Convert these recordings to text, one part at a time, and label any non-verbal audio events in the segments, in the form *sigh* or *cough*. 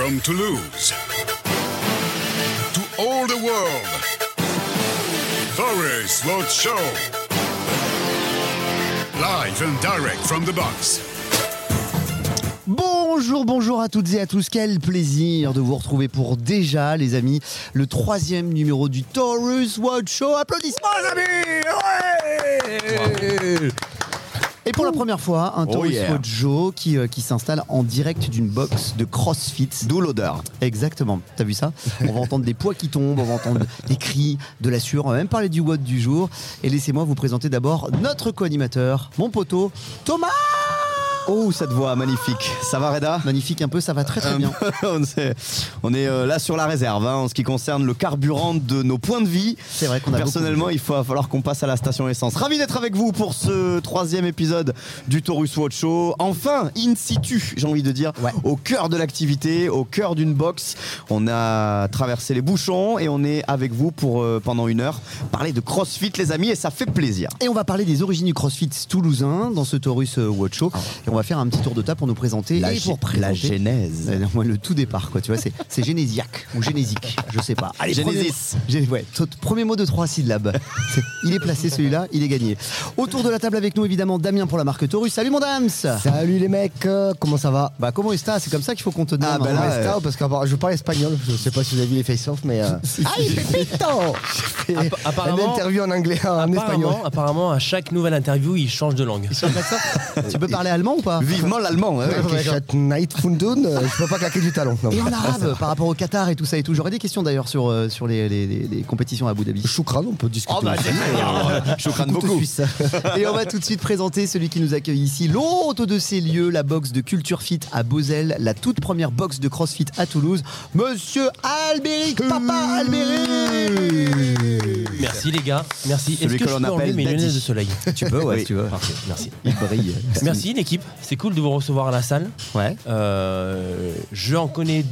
From Toulouse to all the world, Forest Road Show. Live and direct from the box. Bonjour, bonjour à toutes et à tous. Quel plaisir de vous retrouver pour déjà, les amis, le troisième numéro du Taurus Watch Show. Applaudissements, les amis Et pour la première fois, un Taurus yeah. Qui, euh, qui s'installe en direct d'une box de CrossFit. D'où l'odeur. Exactement. T'as vu ça *laughs* On va entendre des poids qui tombent, on va entendre des cris, de la sueur, on va même parler du WOD du jour. Et laissez-moi vous présenter d'abord notre co-animateur, mon poteau, Thomas Oh, cette voix magnifique. Ça va, Reda Magnifique un peu, ça va très très bien. *laughs* on est, on est, euh, là sur la réserve hein, en ce qui concerne le carburant de nos points de vie. C'est vrai qu'on a Personnellement, beaucoup il va falloir qu'on passe à la station essence. Ravi d'être avec vous pour ce troisième épisode du Taurus Watch Show. Enfin, in situ, j'ai envie de dire, Ouais. au cœur de l'activité, au cœur d'une box. On a traversé les bouchons et on est avec vous pour euh, pendant une heure parler de CrossFit, les amis, et ça fait plaisir. Et on va parler des origines du CrossFit toulousain dans ce Taurus euh, Watch Show. Et on va faire un petit tour de table pour nous présenter La et pour gé- présenter. la genèse. Euh, le tout départ, quoi. Tu vois, c'est, génésiaque ou génésique, je sais pas. Allez, Génésis. premier, ouais, mot de trois syllabes. Il est placé celui-là, il est gagné. Autour de la table avec nous, évidemment, Damien pour la marque Taurus. Salut mon Dams Salut les mecs, euh, comment ça va? Bah comment est-ce C'est comme ça qu'il faut qu'on te nomme. Ah, bah hein. là, euh, parce que je parle espagnol, je sais pas si vous avez vu les face-off, mais. euh, *laughs* Ah, il fait apparemment- Une interview en anglais, en espagnol. Apparemment, apparemment, à chaque nouvelle interview, il change de langue. *laughs* Tu peux parler allemand ou pas Vivement l'allemand. *laughs* Fundun, euh, je peux pas claquer du talon. non. Et en arabe, *laughs* par rapport au Qatar et tout ça et tout. J'aurais des questions d'ailleurs sur, euh, sur les, les- les- les compétitions à Abu Dhabi. Choukran, on peut discuter. Oh bah, aussi. Choukran Couteau beaucoup. *laughs* Et on va tout de suite présenter celui qui nous accueille ici, l'hôte de ces lieux, la box de Culture Fit à Beauzelle, la toute première box de CrossFit à Toulouse, Monsieur Albéric, Papa Albéric Merci les gars, merci. Est-ce que, que je l'on peux enlever mes lunettes de soleil? Tu peux, ouais, Oui. si tu veux. Parfait, merci. *laughs* Il brille. Merci l'équipe, c'est cool de vous recevoir à la salle. Ouais. Euh, je en connais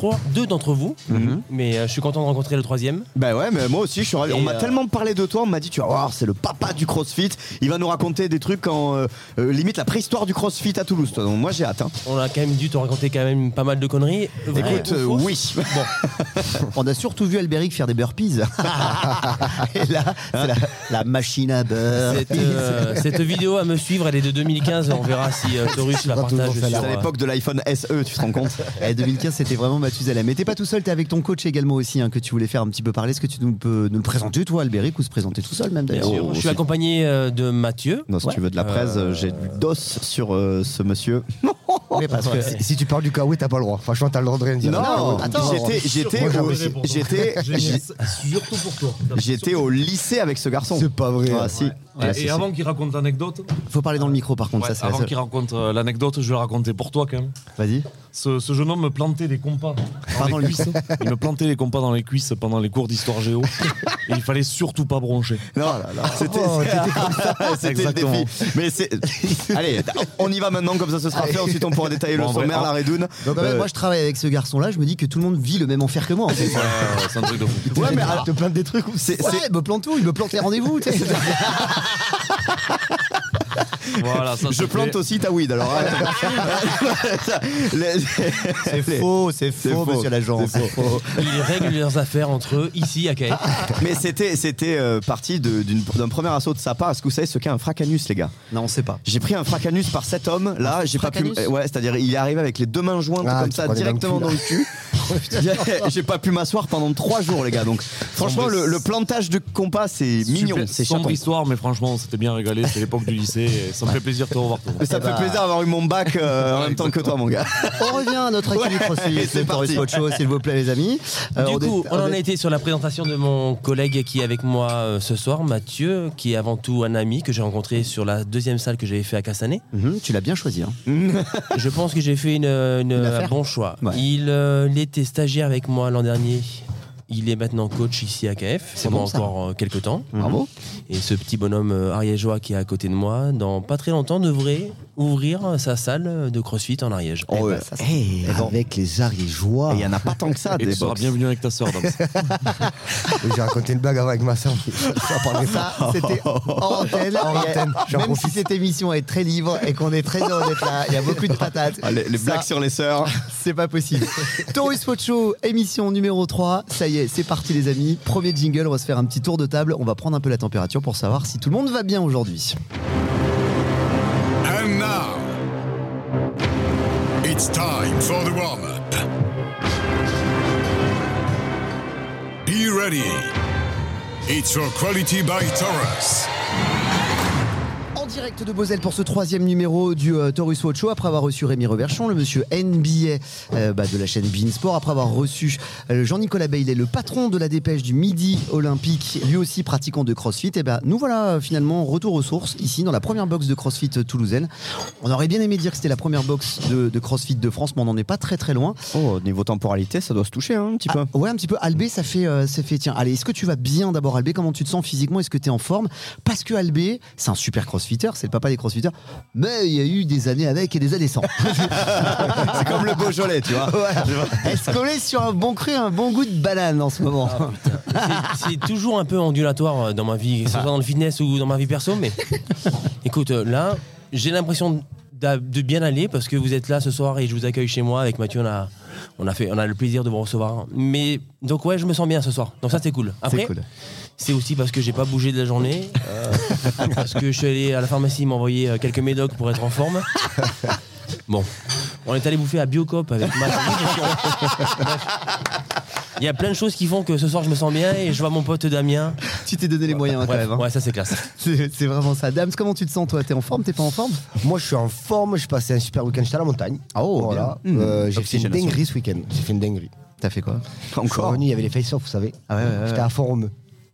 trois, deux d'entre vous, Mhm. mais euh, je suis content de rencontrer le troisième. Bah ouais, mais moi aussi, je suis ravi. Et On m'a euh, tellement parlé de toi, on m'a dit, tu vas voir, c'est le papa du CrossFit. Il va nous raconter des trucs en euh, euh, limite la préhistoire du CrossFit à Toulouse. Toi. Donc moi, j'ai hâte. hein. On a quand même dû te raconter quand même pas mal de conneries. Vraies Écoute, ou euh, fausses oui. *laughs* On a surtout vu Albéric faire des burpees. *laughs* et là, c'est la, la machine à beurre. Cette, euh, cette vidéo à me suivre, elle est de 2015. On verra si euh, Taurus *laughs* la toujours partage. sur, C'est à euh, l'époque de l'iPhone SE, tu te rends compte Eh, 2015, c'était vraiment Mathusalem. Mais t'es pas tout seul, t'es avec ton coach également aussi, hein, que tu voulais faire un petit peu parler. Est-ce que tu nous peux nous le présenter, toi, Albéric, ou se présenter tout seul même Bien d'ailleurs sûr. Je suis accompagné euh, de Mathieu. Non, si Ouais. tu veux de la presse, Euh, j'ai du dos sur euh, ce monsieur. *laughs* Mais parce que Ouais. Si tu parles du kawaii, t'as pas le droit. Franchement, t'as le droit de rien dire. Non, attends. j'étais, j'étais, *laughs* Surtout pour toi. j'étais au lycée avec ce garçon. C'est pas vrai. Ah, si. Et, Ah, si, et si. avant qu'il raconte l'anecdote, faut parler dans le micro par contre, ouais, ça avant qu'il raconte l'anecdote, je vais la raconter pour toi quand même. Vas-y. Ce, ce jeune homme me plantait des compas dans Pardon, les le cuisses. Il me plantait les compas dans les cuisses pendant les cours d'histoire géo. et il fallait surtout pas broncher. Non, c'était, Oh, c'était *laughs* le Exactement. défi. Mais c'est, allez, on y va maintenant, comme ça ce sera fait. Ensuite, on pourra détailler Bon, le vrai, sommaire, en- la redoune. Donc Euh, moi je travaille avec ce garçon-là, je me dis que tout le monde vit le même enfer que moi en fait. Ouais, c'est un truc de fou. Ouais, mais alors, te plaindre des trucs ou c'est, Ouais, c'est- il me plante tout, il me plante les rendez-vous. *laughs* Voilà, ça, je plante aussi ta weed alors. *laughs* Les- C'est les- faux, c'est faux, faux, monsieur l'agent. Ils règlent leurs affaires entre eux ici à Caen. Mais c'était, c'était euh, parti d'un premier assaut de sa part. Est-ce que vous savez ce qu'est un fracanus, les gars? Non, on sait pas. J'ai pris un fracanus par cet homme. Là, j'ai pas pu. Ouais, c'est-à-dire il est arrivé avec les deux mains jointes Ah, comme ça prenais dans le directement cul, dans le cul. j'ai pas pu m'asseoir pendant trois jours, les gars. Donc, franchement, le, le plantage de compas, c'est mignon, c'est sombre histoire, mais franchement, c'était bien régalé. C'est l'époque du lycée. Ça me fait plaisir de te revoir. Thomas. Mais ça me fait plaisir d'avoir eu mon bac euh, en même temps que toi, mon gars. On revient à notre activité Ouais, CrossFit, c'est Taurus parti. Watch Show, s'il vous plaît, les amis. Euh, Du on coup, est- on en est- a été sur la présentation de mon collègue qui est avec moi euh, ce soir, Mathieu, qui est avant tout un ami que j'ai rencontré sur la deuxième salle que j'avais fait à Cassané. Mhm, tu l'as bien choisi. hein. Je pense que j'ai fait une, une- affaire un bon choix. Ouais. Il, euh, il était stagiaire avec moi l'an dernier il est maintenant coach ici à KF pendant bon, encore euh, quelques temps. Bravo. Et ce petit bonhomme euh, ariégeois qui est à côté de moi, dans pas très longtemps, devrait ouvrir sa salle de CrossFit en Ariège. Oh, ça, c'est- Hey, bon. avec les ariégeois. Il y en a pas tant que ça Et des tu seras bienvenu avec ta Dams. *laughs* J'ai raconté une blague avant avec ma soeur. Ça c'était hors antenne. Même si cette émission est très libre et qu'on est très heureux d'être là, il y a beaucoup de patates. Ah, les, les Ça, blagues sur les sœurs. C'est pas possible. *laughs* Taurus Show, émission numéro 3. Ça y est, c'est parti les amis. Premier jingle, on va se faire un petit tour de table. On va prendre un peu la température pour savoir si tout le monde va bien aujourd'hui. And now, it's time for the warm up. Be ready. It's for Quality by Taurus. Direct de Moselle pour ce troisième numéro du euh, Taurus Watch Show, après avoir reçu Rémi Reverchon, le monsieur NBA euh, bah, de la chaîne Bein Sport, après avoir reçu euh, Jean-Nicolas Bailey, le patron de la dépêche du Midi Olympique, lui aussi pratiquant de CrossFit, et ben nous voilà euh, finalement retour aux sources, ici dans la première box de CrossFit toulousaine. On aurait bien aimé dire que c'était la première box de, de CrossFit de France, mais on n'en est pas très très loin. Oh, niveau temporalité, ça doit se toucher hein, un petit peu. Ah, ouais, un petit peu. Albé, ça fait, ça fait. Tiens, allez, est-ce que tu vas bien d'abord, Albé? Comment tu te sens physiquement? Est-ce que tu es en forme? Parce que Albé, c'est un super crossfitter, c'est le papa des crossfitters, mais il y a eu des années avec et des années sans. *laughs* C'est comme le Beaujolais, tu vois. *laughs* Est-ce qu'on est sur un bon cru, un bon goût de banane en ce moment C'est- C'est toujours un peu ondulatoire euh, dans ma vie, que ce soit dans le fitness ou dans ma vie perso, mais *laughs* écoute, euh, là, j'ai l'impression de bien aller parce que vous êtes là ce soir et je vous accueille chez moi avec Mathieu. On a, on a, fait, on a le plaisir de vous recevoir. Mais donc, ouais, je me sens bien ce soir. Donc, ça, c'est cool. Après, C'est cool. C'est aussi parce que j'ai pas bougé de la journée, euh, parce que je suis allé à la pharmacie m'envoyer euh, quelques médocs pour être en forme. Bon, on est allé bouffer à Biocop avec. Bref. Il y a plein de choses qui font que ce soir je me sens bien et je vois mon pote Damien. Tu t'es donné les moyens quand Bref, même. hein. ouais, ça c'est classe. C'est c'est vraiment ça. Dams, comment tu te sens toi? T'es en forme? T'es pas en forme? Moi, je suis en forme. J'ai passé un super week-end. J'étais à la montagne. Oh, voilà. bien. Euh, j'ai fait une Oxygénation. dinguerie ce week-end. J'ai fait une dinguerie. T'as fait quoi? Je suis Encore. revenu, il y avait les face-off, vous savez. Ah ouais, ouais, ouais. J'étais à Fort-Romeu.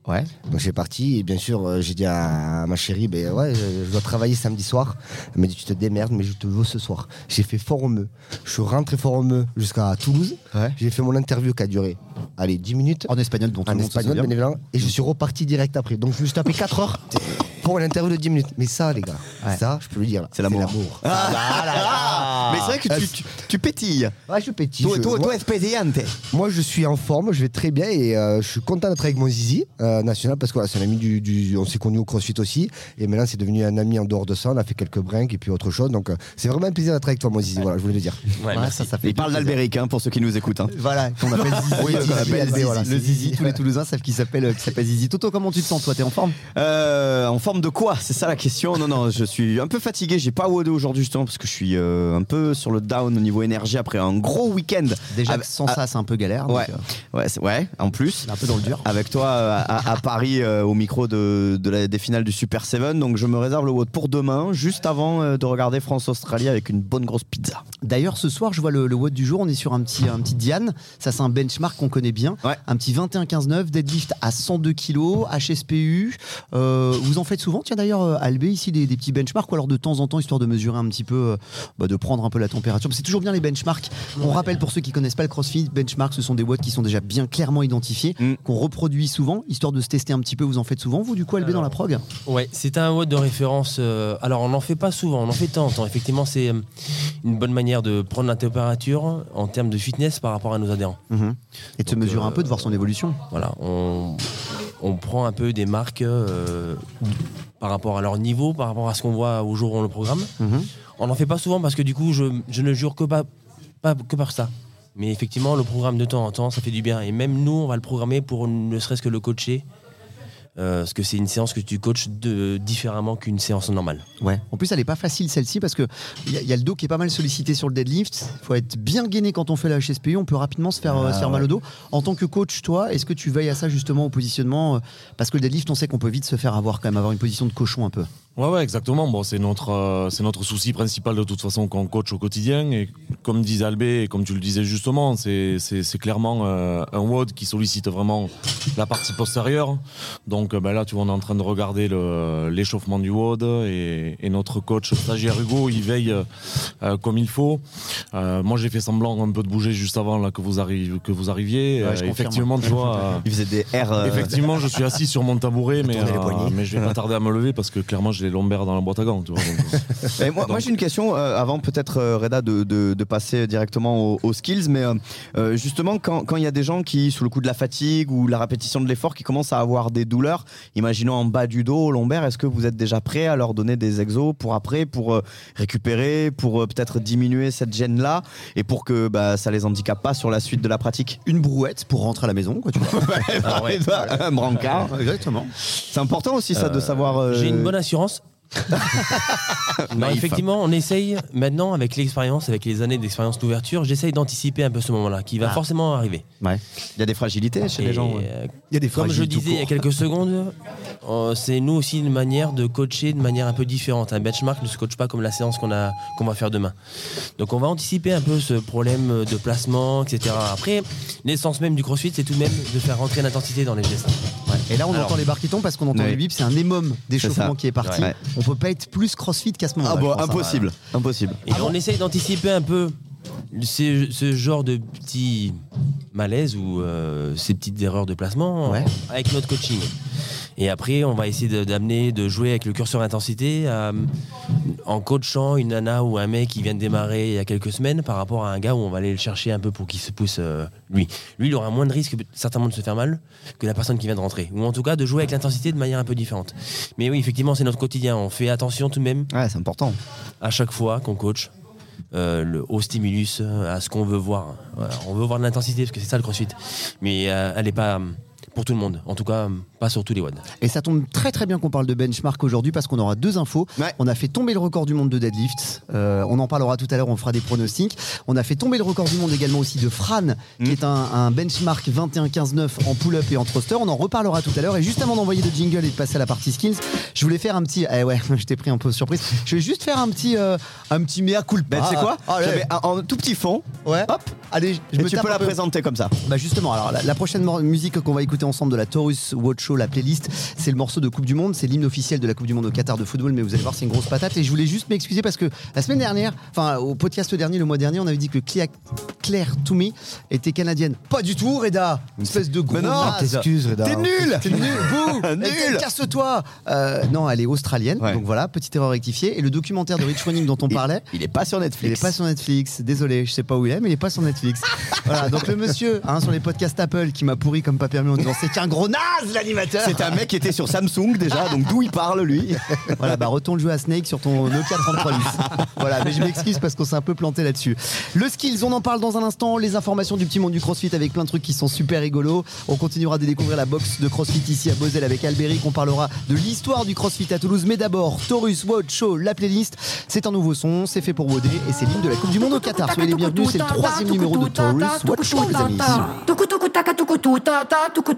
Ouais. Donc j'ai parti et bien sûr euh, j'ai dit à ma chérie ben ouais je, dois travailler samedi soir. Elle m'a dit tu te démerdes mais je te veux ce soir. J'ai fait Fort-Romeu. Je suis rentré Fort-Romeu jusqu'à Toulouse. Ouais. J'ai fait mon interview qui a duré allez 10 minutes En espagnol, tout en espagnol bien évidemment et je suis reparti direct après. Donc je me suis tapé 4 heures *laughs* pour l'interview de 10 minutes. Mais ça les gars, Ouais. ça je peux le dire là, C'est l'amour. Ah, mais c'est vrai que tu, tu, tu pétilles. Ouais, je petit. Toi, je- toi, moi- toi. Moi, je suis en forme, je vais très bien et euh, je suis content d'être avec mon Zizi euh, national parce que voilà, c'est un ami du, du- On s'est connus au CrossFit aussi et maintenant c'est devenu un ami en dehors de ça. On a fait quelques brinques et puis autre chose. Donc euh, c'est vraiment un plaisir d'être avec toi, mon Zizi. Voilà, je voulais le dire. Ouais, Ouais, merci. ça, ça fait Il parle d'Albéric hein, pour ceux qui nous écoutent. hein. Voilà, qu'on *laughs* appelle Zizi. Oui, Zizi, appelle Albé, Zizi. voilà, le Zizi, Zizi. tous les Toulousains savent qu'il s'appelle Zizi. Toto, comment tu te sens toi? T'es en forme? En forme de quoi? C'est ça la question. Non, non, je suis un peu fatigué. J'ai pas WOD aujourd'hui justement parce que je suis euh, un peu sur le down au niveau énergie après un gros week-end. Déjà, Avec- sans ça, c'est un peu galère. donc, Ouais, euh, ouais, ouais, en plus. un peu dans le dur. Avec toi euh, à, à Paris au micro de, de la- des finales du Super 7. Donc je me réserve le WOD pour demain, juste avant de regarder France-Australie avec une bonne grosse pizza. D'ailleurs, ce soir, je vois le, le WOD du jour. On est sur un petit, un petit Diane. Ça, c'est un benchmark qu'on connaît bien. Ouais. Un petit 21-15-9, deadlift à 102 kg, HSPU. Vous en faites souvent, tiens d'ailleurs, euh, Albé, ici, des, des petits benchmarks, ou alors de temps en temps, histoire de mesurer un petit peu, euh, bah, de prendre un peu la température. C'est toujours bien les benchmarks. On rappelle pour ceux qui connaissent pas le CrossFit, benchmarks, ce sont des WOD qui sont déjà bien clairement identifiés, Mm. qu'on reproduit souvent, histoire de se tester un petit peu. Vous en faites souvent, vous, du coup, Albé, dans la prog Ouais, c'est un WOD de référence. euh, alors, on n'en fait pas souvent, on en fait en temps. Effectivement, c'est une bonne manière de prendre la température en termes de fitness par rapport à nos adhérents. Et de se mesurer euh, un peu, de voir son évolution. Voilà, on, on prend un peu des marques euh, par rapport à leur niveau, par rapport à ce qu'on voit au jour où on le programme. Mhm. On n'en fait pas souvent parce que du coup, je, je ne jure que, pas, pas- que par ça. Mais effectivement, le programme de temps en temps, ça fait du bien. Et même nous, on va le programmer pour ne serait-ce que le coacher. Euh, parce que c'est une séance que tu coaches de, différemment qu'une séance normale. Ouais. En plus, elle est pas facile celle-ci parce que il y, a- il y a le dos qui est pas mal sollicité sur le deadlift. Il faut être bien gainé quand on fait la HSPU. On peut rapidement se faire, euh, se faire mal au dos. En tant que coach, toi, est-ce que tu veilles à ça justement au positionnement euh, Parce que le deadlift, on sait qu'on peut vite se faire avoir quand même, avoir une position de cochon un peu. Ouais, ouais, exactement. Bon, c'est notre, euh, c'est notre souci principal de toute façon quand on coach au quotidien. Et comme disait Albé, et comme tu le disais justement, c'est, c'est, c'est clairement euh, un WOD qui sollicite vraiment la partie postérieure. Donc euh, ben là, tu vois, on est en train de regarder le, l'échauffement du WOD et, et notre coach stagiaire Hugo, il veille euh, comme il faut. Euh, moi, j'ai fait semblant un peu de bouger juste avant là, que, vous arrive, que vous arriviez. Ouais, je Euh, confirme. effectivement, tu vois. euh, Il faisait des R. euh, Effectivement, je suis assis sur mon tabouret, *laughs* mais, euh, mais je vais pas tarder à me lever parce que clairement j'ai les lombaires dans la boîte à gants. Tu vois, donc, *laughs* Mais moi, moi, j'ai une question euh, avant peut-être euh, Reda de, de- de passer directement aux, aux skills, mais euh, justement quand quand il y a des gens qui sous le coup de la fatigue ou la répétition de l'effort qui commencent à avoir des douleurs, imaginons en bas du dos, au lombaire, est-ce que vous êtes déjà prêt à leur donner des exos pour après, pour euh, récupérer, pour euh, peut-être diminuer cette gêne là et pour que bah, ça les handicape pas sur la suite de la pratique? Une brouette pour rentrer à la maison, quoi, tu vois. *laughs* Ah ouais, Un brancard. Exactement. C'est important aussi ça de savoir. euh, J'ai une bonne assurance. *laughs* Non, Naïf. effectivement, on essaye maintenant, avec l'expérience, avec les années d'expérience d'ouverture, j'essaye d'anticiper un peu ce moment-là, qui va Ah. forcément arriver. Ouais. Il y a des fragilités chez Et, les gens. ouais. euh, Il y a des Comme je disais il y a quelques *laughs* secondes, euh, c'est nous aussi une manière de coacher de manière un peu différente. Un benchmark ne se coach pas comme la séance qu'on a qu'on va faire demain. Donc on va anticiper un peu ce problème de placement, etc. Après, l'essence même du CrossFit, c'est tout de même de faire rentrer l'intensité dans les gestes. Et là, on Alors- entend les barres qui tombent parce qu'on entend les bips. C'est un émum d'échauffement qui est parti. Ouais. On peut pas être plus crossfit qu'à ce moment-là. Ah je bon, hein. impossible, impossible. Et on essaye d'anticiper un peu ce, ce genre de petits malaises ou euh, ces petites erreurs de placement Ouais. avec notre coaching. Et après, on va essayer d'amener, de, jouer avec le curseur intensité euh, en coachant une nana ou un mec qui vient de démarrer il y a quelques semaines par rapport à un gars où on va aller le chercher un peu pour qu'il se pousse euh, lui. Lui, il aura moins de risque certainement de se faire mal que la personne qui vient de rentrer. Ou en tout cas de jouer avec l'intensité de manière un peu différente. Mais oui, effectivement, c'est notre quotidien. On fait attention tout de même Ouais, c'est important. à chaque fois qu'on coach euh, le, au stimulus, à ce qu'on veut voir. Voilà, on veut voir de l'intensité parce que c'est ça le crossfit. Mais euh, elle n'est pas pour tout le monde. En tout cas, pas sur tous les WOD. Et ça tombe très très bien qu'on parle de benchmark aujourd'hui parce qu'on aura deux infos. Ouais. On a fait tomber le record du monde de deadlift. Euh, on en parlera tout à l'heure, on fera des pronostics. On a fait tomber le record du monde également aussi de Fran, qui est un, un benchmark 21-15-9 en pull-up et en thruster. On en reparlera tout à l'heure. Et juste avant d'envoyer le jingle et de passer à la partie skills, je voulais faire un petit. Eh ouais, *laughs* je t'ai pris un peu surprise. Je vais juste faire un petit, euh, un petit mea culpa. Ben, tu sais quoi Ah. J'avais un, un tout petit fond. Ouais. Hop. Allez, je et me tu peux la peu. présenter comme ça. Bah justement, alors la, la prochaine musique qu'on va écouter ensemble de la Taurus Watch Show, la playlist, c'est le morceau de Coupe du Monde, c'est l'hymne officiel de la Coupe du Monde au Qatar de football, mais vous allez voir, c'est une grosse patate. Et je voulais juste m'excuser parce que la semaine dernière, enfin au podcast dernier, le mois dernier, on avait dit que Claire Toomey était canadienne. Pas du tout, Reda Espèce de gros non, naze. T'excuses, Reda. T'es nul T'es nul, bouh Nul. *laughs* Casse-toi Euh, Non, elle est australienne, Ouais. donc voilà, petite erreur rectifiée. Et le documentaire de Rich Froning dont on Il- parlait, Il est pas sur il Netflix. est pas sur Netflix, désolé, je sais pas où il est, mais il est pas sur Netflix. *laughs* voilà, donc le monsieur hein, sur les podcasts Apple qui m'a pourri comme pas permis en disant c'est qu'un gros naze l'animateur. C'est un mec qui était sur Samsung déjà, donc d'où il parle lui Voilà, bah retourne jouer à Snake sur ton Nokia 3310. voilà, mais je m'excuse parce qu'on s'est un peu planté là-dessus. Le skills, on en parle dans un instant. Les informations du petit monde du CrossFit avec plein de trucs qui sont super rigolos. On continuera de découvrir la boxe de CrossFit ici à Moselle avec Albéric. On parlera de l'histoire du CrossFit à Toulouse. Mais d'abord, Taurus Watch Show, la playlist. C'est un nouveau son, c'est fait pour Wodé et c'est l'hymne de la Coupe du Monde au Qatar. Soyez les bienvenus, c'est le troisième numéro de Taurus Watch Show, les amis.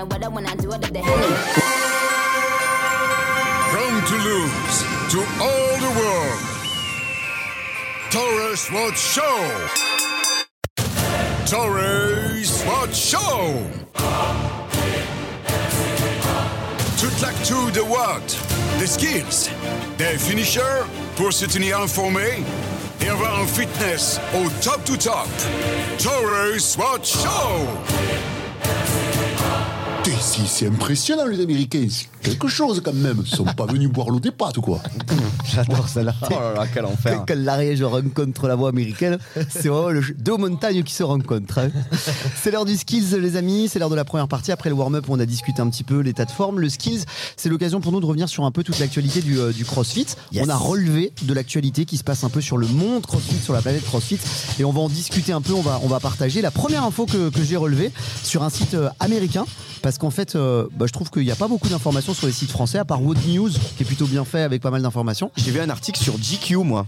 I'm even when do the. From Toulouse to all the world. Taurus Watch Show. Taurus Watch Show. Toute l'actu de Watt, des skills, des finishers pour se tenir informé et avoir un fitness au top to top. Taurus Watch Show. C'est impressionnant, les Américains. C'est quelque chose quand même. Ils sont pas venus boire l'eau des pâtes ou quoi J'adore celle-là. Oh là là, quel enfer. Quand l'Ariège rencontre la voix américaine, c'est vraiment le jeu- deux montagnes qui se rencontrent. hein. C'est l'heure du skills, les amis. C'est l'heure de la première partie. Après le warm-up, on a discuté un petit peu l'état de forme. Le skills, c'est l'occasion pour nous de revenir sur un peu toute l'actualité du, euh, du CrossFit. Yes. On a relevé de l'actualité qui se passe un peu sur le monde CrossFit, sur la planète CrossFit. Et on va en discuter un peu. On va, on va partager. La première info que, que j'ai relevée sur un site euh, américain. Parce qu'en fait, euh, bah, je trouve qu'il n'y a pas beaucoup d'informations sur les sites français, à part Wood News, qui est plutôt bien fait avec pas mal d'informations. J'ai vu un article sur GQ, moi.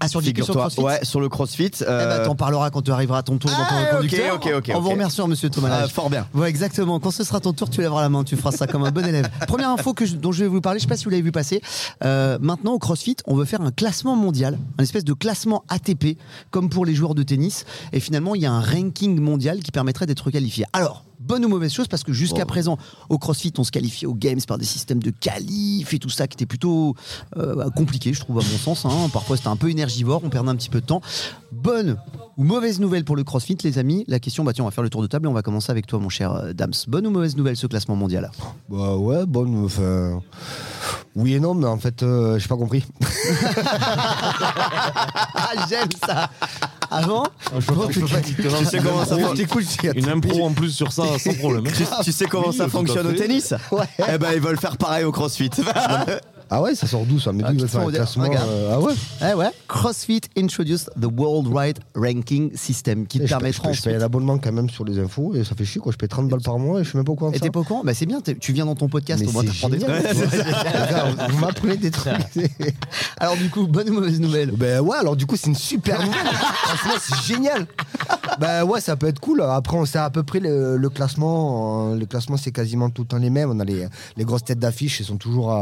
Ah, sur GQ, sur Figure-toi. CrossFit Ouais, sur le CrossFit. Eh euh, ben, t'en parleras quand tu arriveras à ton tour dans ton Ah, conducteur. ok, ok, En vous ok. remerciant, monsieur Thomas. ah, Lage. fort bien. Ouais, exactement. Quand ce sera ton tour, tu lèveras la main, tu feras ça comme un bon élève. *laughs* Première info que je- dont je vais vous parler, je sais pas si vous l'avez vu passer. Euh, maintenant, au CrossFit, on veut faire un classement mondial, un espèce de classement ATP, comme pour les joueurs de tennis. Et finalement, il y a un ranking mondial qui permettrait d'être qualifié. Alors, bonne ou mauvaise chose, parce que jusqu'à présent, au CrossFit, on se qualifiait aux Games par des systèmes de qualif et tout ça qui était plutôt euh, compliqué, je trouve, à mon sens. hein. Parfois, c'était un peu énergivore, on perdait un petit peu de temps. Bonne ou mauvaise nouvelle pour le CrossFit, les amis? La question, bah tiens, on va faire le tour de table et on va commencer avec toi, mon cher euh, Dams. Bonne ou mauvaise nouvelle ce classement mondial? Bah ouais, bonne. Enfin. Oui et non, mais en fait, euh, j'ai pas compris. *laughs* Ah, j'aime ça Avant Tu sais comment ça Je j'ai- Une impro en plus sur ça, sans *laughs* problème. hein. Tu, tu sais comment Oui, ça tout à fonctionne au fait. tennis? Eh ben ils veulent faire pareil au CrossFit. Ah ouais, ça sort d'où ça? Mais Ah, d'où ils veulent faire un classement euh, Ah ouais? Eh ouais, CrossFit introduced the Worldwide Ranking System qui te je, paye- je, permettra je paye un abonnement quand même sur les infos et ça fait chier quoi. Je paye 30 balles par mois et je sais même pas au courant Et t'es pas au courant Bah c'est bien, tu viens dans ton podcast, Mais au moins t'apprends des trucs. *laughs* Vous m'apprenez des trucs. *laughs* Alors du coup, bonne ou mauvaise nouvelle Ben ouais, alors du coup, c'est une super nouvelle. Franchement, c'est génial. Ben ouais, ça peut être cool. Après, on sait à peu près le, le classement. Le classement, c'est quasiment tout le temps les mêmes. On a les, les grosses têtes d'affiche, elles sont toujours.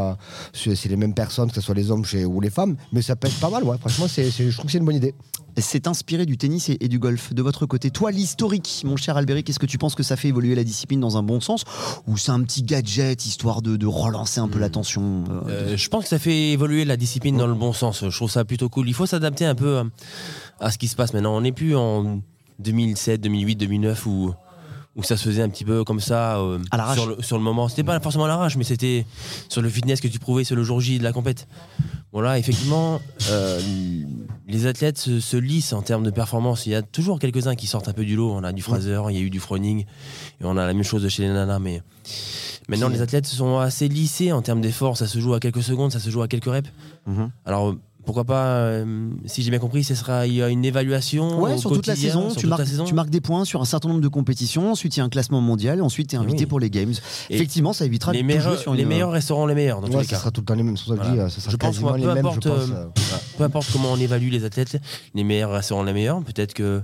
C'est c'est les mêmes personnes, que ce soit les hommes chez- ou les femmes. Mais ça peut être pas mal, ouais. Franchement, c'est c'est- je trouve que c'est une bonne idée. C'est inspiré du tennis et, et du golf. De votre côté, toi, l'historique, mon cher Albéric, est-ce que tu penses que ça fait évoluer la discipline dans un bon sens? Ou c'est un petit gadget histoire de, de relancer un peu la tension euh, Euh, je pense que ça fait évoluer la discipline dans le bon sens. Je trouve ça plutôt cool. Il faut s'adapter un peu euh, à ce qui se passe maintenant. On n'est plus en 2007, 2008, 2009 où, où ça se faisait un petit peu comme ça euh, À l'arrache. sur, le, sur le moment. C'était pas forcément à l'arrache, mais c'était sur le fitness que tu prouvais sur le jour J de la compète. Voilà, effectivement, euh, les athlètes se, se lissent en termes de performance. Il y a toujours quelques-uns qui sortent un peu du lot. On a du Fraser, il y a eu du Froning, et on a la même chose chez les nanas. Mais maintenant, les athlètes sont assez lissés en termes d'effort. Ça se joue à quelques secondes, ça se joue à quelques reps. Mhm. Alors pourquoi pas, euh, si j'ai bien compris, ce sera il y a une évaluation Ouais, au sur toute la saison, sur tu toute marques, la saison. tu marques des points sur un certain nombre de compétitions, ensuite il y a un classement mondial, ensuite tu es invité oui. pour les Games. Et Effectivement, ça évitera les de tout jouer meilleurs, sur les meilleurs resteront les meilleurs dans tous Ouais, les ça cas. sera tout le temps les mêmes. Je dis, Voilà. ça sera Je pense, moi, les peu mêmes, importe, je pense. euh, euh, Peu importe comment on évalue les athlètes, les meilleurs resteront les meilleurs. Peut-être que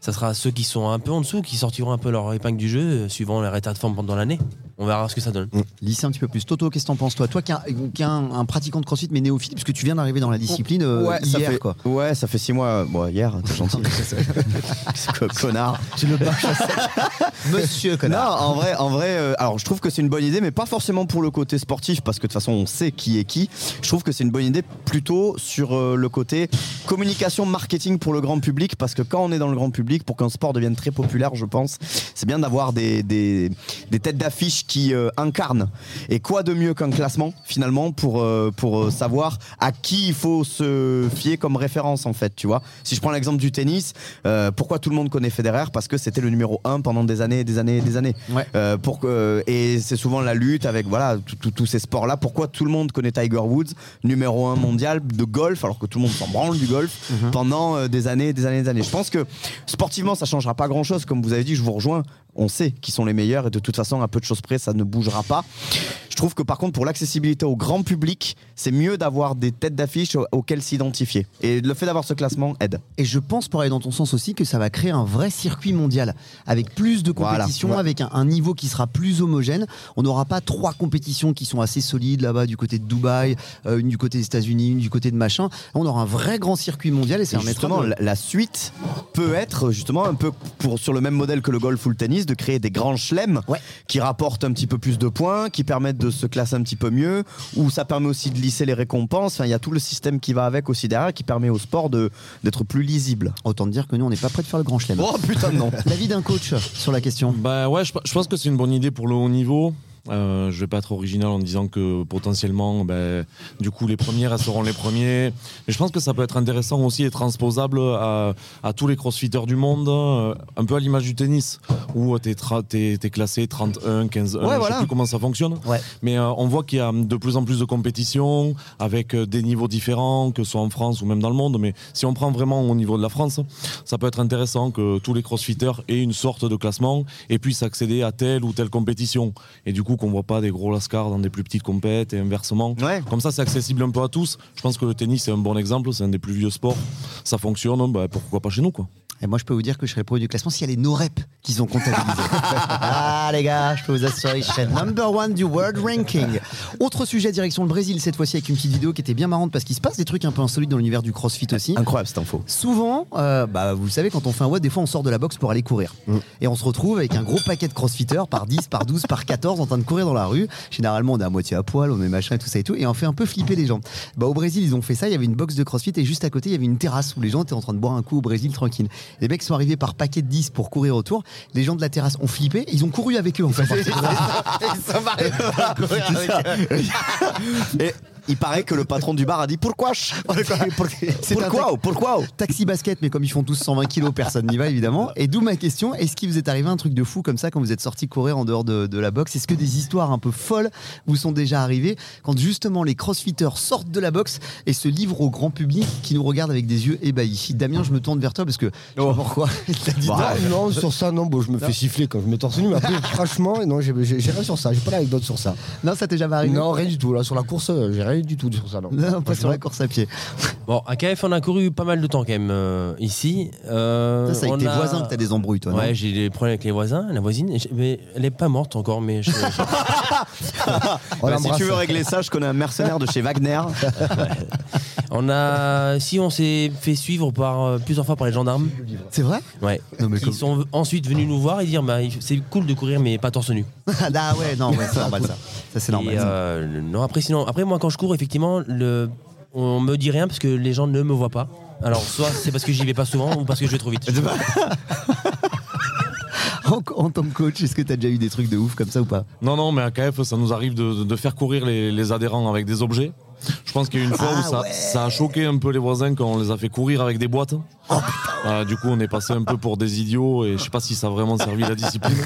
ça sera ceux qui sont un peu en dessous qui sortiront un peu leur épingle du jeu suivant leur état de forme pendant l'année. On verra ce que ça donne. Lisser un petit peu plus. Toto, qu'est-ce que t'en penses toi? Toi qui es un, un pratiquant de CrossFit mais néophyte, puisque tu viens d'arriver dans la discipline euh, ouais, ça hier fait, quoi. ouais, ça fait six mois. Bon, hier, t'es gentil. *laughs* Co- *laughs* Connard. Tu le *laughs* Monsieur connard. Non, en vrai, en vrai euh, alors je trouve que c'est une bonne idée, mais pas forcément pour le côté sportif, parce que de toute façon on sait qui est qui. Je trouve que c'est une bonne idée plutôt sur euh, le côté communication, marketing pour le grand public, parce que quand on est dans le grand public, pour qu'un sport devienne très populaire, je pense, c'est bien d'avoir des, des, des têtes d'affiche qui euh, incarnent. Et quoi de mieux qu'un classement, finalement, pour, euh, pour euh, savoir à qui il faut se fier comme référence, en fait, tu vois. Si je prends l'exemple du tennis, euh, pourquoi tout le monde connaît Federer? Parce que c'était le numéro 1 pendant des années, des années, des années. Ouais. Pour que, et c'est souvent la lutte avec voilà tous ces sports-là. Pourquoi tout le monde connaît Tiger Woods, numéro 1 mondial de golf, alors que tout le monde s'en branle du golf pendant euh, des années, des années, des années? Je pense que sportivement, ça changera pas grand-chose. Comme vous avez dit, je vous rejoins. On sait qui sont les meilleurs et de toute façon, à peu de choses près, ça ne bougera pas. Je trouve que par contre, pour l'accessibilité au grand public, c'est mieux d'avoir des têtes d'affiche au- auxquelles s'identifier. Et le fait d'avoir ce classement aide. Et je pense, pour aller dans ton sens aussi, que ça va créer un vrai circuit mondial avec plus de Voilà, compétitions, ouais. avec un, un niveau qui sera plus homogène. On n'aura pas trois compétitions qui sont assez solides là-bas du côté de Dubaï, euh, une du côté des États-Unis, une du côté de machin. On aura un vrai grand circuit mondial et permettra justement, la, la suite peut être justement un peu pour, sur le même modèle que le golf ou le tennis, de créer des grands chelems Ouais. qui rapportent un petit peu plus de points, qui permettent de se classer un petit peu mieux, ou ça permet aussi de lisser les récompenses. Enfin, il y a tout le système qui va avec aussi derrière, qui permet au sport de d'être plus lisible. Autant dire que nous, on n'est pas prêt de faire le grand chelem. Oh putain non. *laughs* L'avis d'un coach sur la question Bah ouais, je, je pense que c'est une bonne idée pour le haut niveau. Euh, je vais pas être original en disant que potentiellement, ben, du coup, les premiers resteront les premiers. Mais je pense que ça peut être intéressant aussi et transposable à, à tous les crossfitters du monde, euh, un peu à l'image du tennis, où tu es, classé 31, 15, 1, Ouais, je voilà. sais plus comment ça fonctionne. Ouais. Mais euh, on voit qu'il y a de plus en plus de compétitions avec des niveaux différents, que ce soit en France ou même dans le monde. Mais si on prend vraiment au niveau de la France, ça peut être intéressant que tous les crossfitters aient une sorte de classement et puissent accéder à telle ou telle compétition. Et du coup, qu'on voit pas des gros lascars dans des plus petites compètes et inversement. Ouais. Comme ça, c'est accessible un peu à tous. Je pense que le tennis, c'est un bon exemple. C'est un des plus vieux sports. Ça fonctionne. Bah, pourquoi pas chez nous, quoi. Et moi, je peux vous dire que je serai le premier du classement s'il y a les no-reps qui sont comptabilisés. *laughs* ah, les gars, je peux vous assurer, je serai number one du world ranking. Autre sujet, direction le Brésil, cette fois-ci avec une petite vidéo qui était bien marrante parce qu'il se passe des trucs un peu insolites dans l'univers du crossfit aussi. Incroyable cette info. Souvent, euh, bah, vous savez, quand on fait un WOD, des fois on sort de la boxe pour aller courir. Et on se retrouve avec un gros paquet de crossfitters par 10, par 12, par 14 en train de courir dans la rue. Généralement, on est à moitié à poil, on est machin et tout ça et tout. Et on fait un peu flipper les gens. Bah, au Brésil, ils ont fait ça. Il y avait une boxe de crossfit et juste à côté, il y avait une terrasse où les gens étaient en train de boire un coup au Brésil tranquille. Les mecs sont arrivés par paquet de 10 pour courir autour. Les gens de la terrasse ont flippé. Ils ont couru avec eux en fait. *laughs* *laughs* *laughs* Et il paraît que le patron du bar a dit pourquoi je- *laughs* C'est un Pourquoi Pourquoi taxi basket, mais comme ils font tous 120 kilos, personne n'y va évidemment. Et d'où ma question est-ce qu'il vous est arrivé un truc de fou comme ça quand vous êtes sorti courir en dehors de, de la boxe? Est-ce que des histoires un peu folles vous sont déjà arrivées quand justement les crossfitters sortent de la boxe et se livrent au grand public qui nous regarde avec des yeux ébahis? Damien, je me tourne vers toi parce que je sais pas pourquoi *laughs* T'as dit Bah, non. non, sur ça, non, bon, je me fais siffler quand je mets torse nu, mais après, *laughs* franchement, non, j'ai rien sur ça, j'ai pas d'anecdote sur ça. Non, ça t'est jamais arrivé? Non, rien du tout, là, sur la course, euh, j'ai rien du tout sur ça, non. Non, pas sur la course à pied. Bon, à KF, on a couru pas mal de temps quand même euh, ici. Euh, Ça, c'est avec tes a- voisins que t'as des embrouilles, toi, Ouais, j'ai des problèmes avec les voisins, la voisine. Mais elle est pas morte encore, mais je- *laughs* Bah, Si tu veux régler ça, je connais un mercenaire de chez Wagner. *laughs* on a. Si on s'est fait suivre par euh, plusieurs fois par les gendarmes. C'est vrai? Ouais. Non, mais Qui comme- sont ensuite venus nous voir et dire bah, c'est cool de courir, mais pas torse nu. *laughs* Ah ouais, non, ouais, c'est normal ça. Ça, c'est normal. Et, euh, non, après, sinon, après, moi, quand je effectivement, le, on me dit rien parce que les gens ne me voient pas. Alors, soit c'est parce que j'y vais pas souvent ou parce que je vais trop vite. *laughs* En, en tant que coach, est-ce que t'as déjà eu des trucs de ouf comme ça ou pas? Non, non, mais à KF, ça nous arrive de, de faire courir les, les adhérents avec des objets. Je pense qu'il y a une fois Ah où ça, ouais. ça a choqué un peu les voisins quand on les a fait courir avec des boîtes. Oh, Euh, du coup, on est passé un peu pour des idiots et je sais pas si ça a vraiment servi la discipline.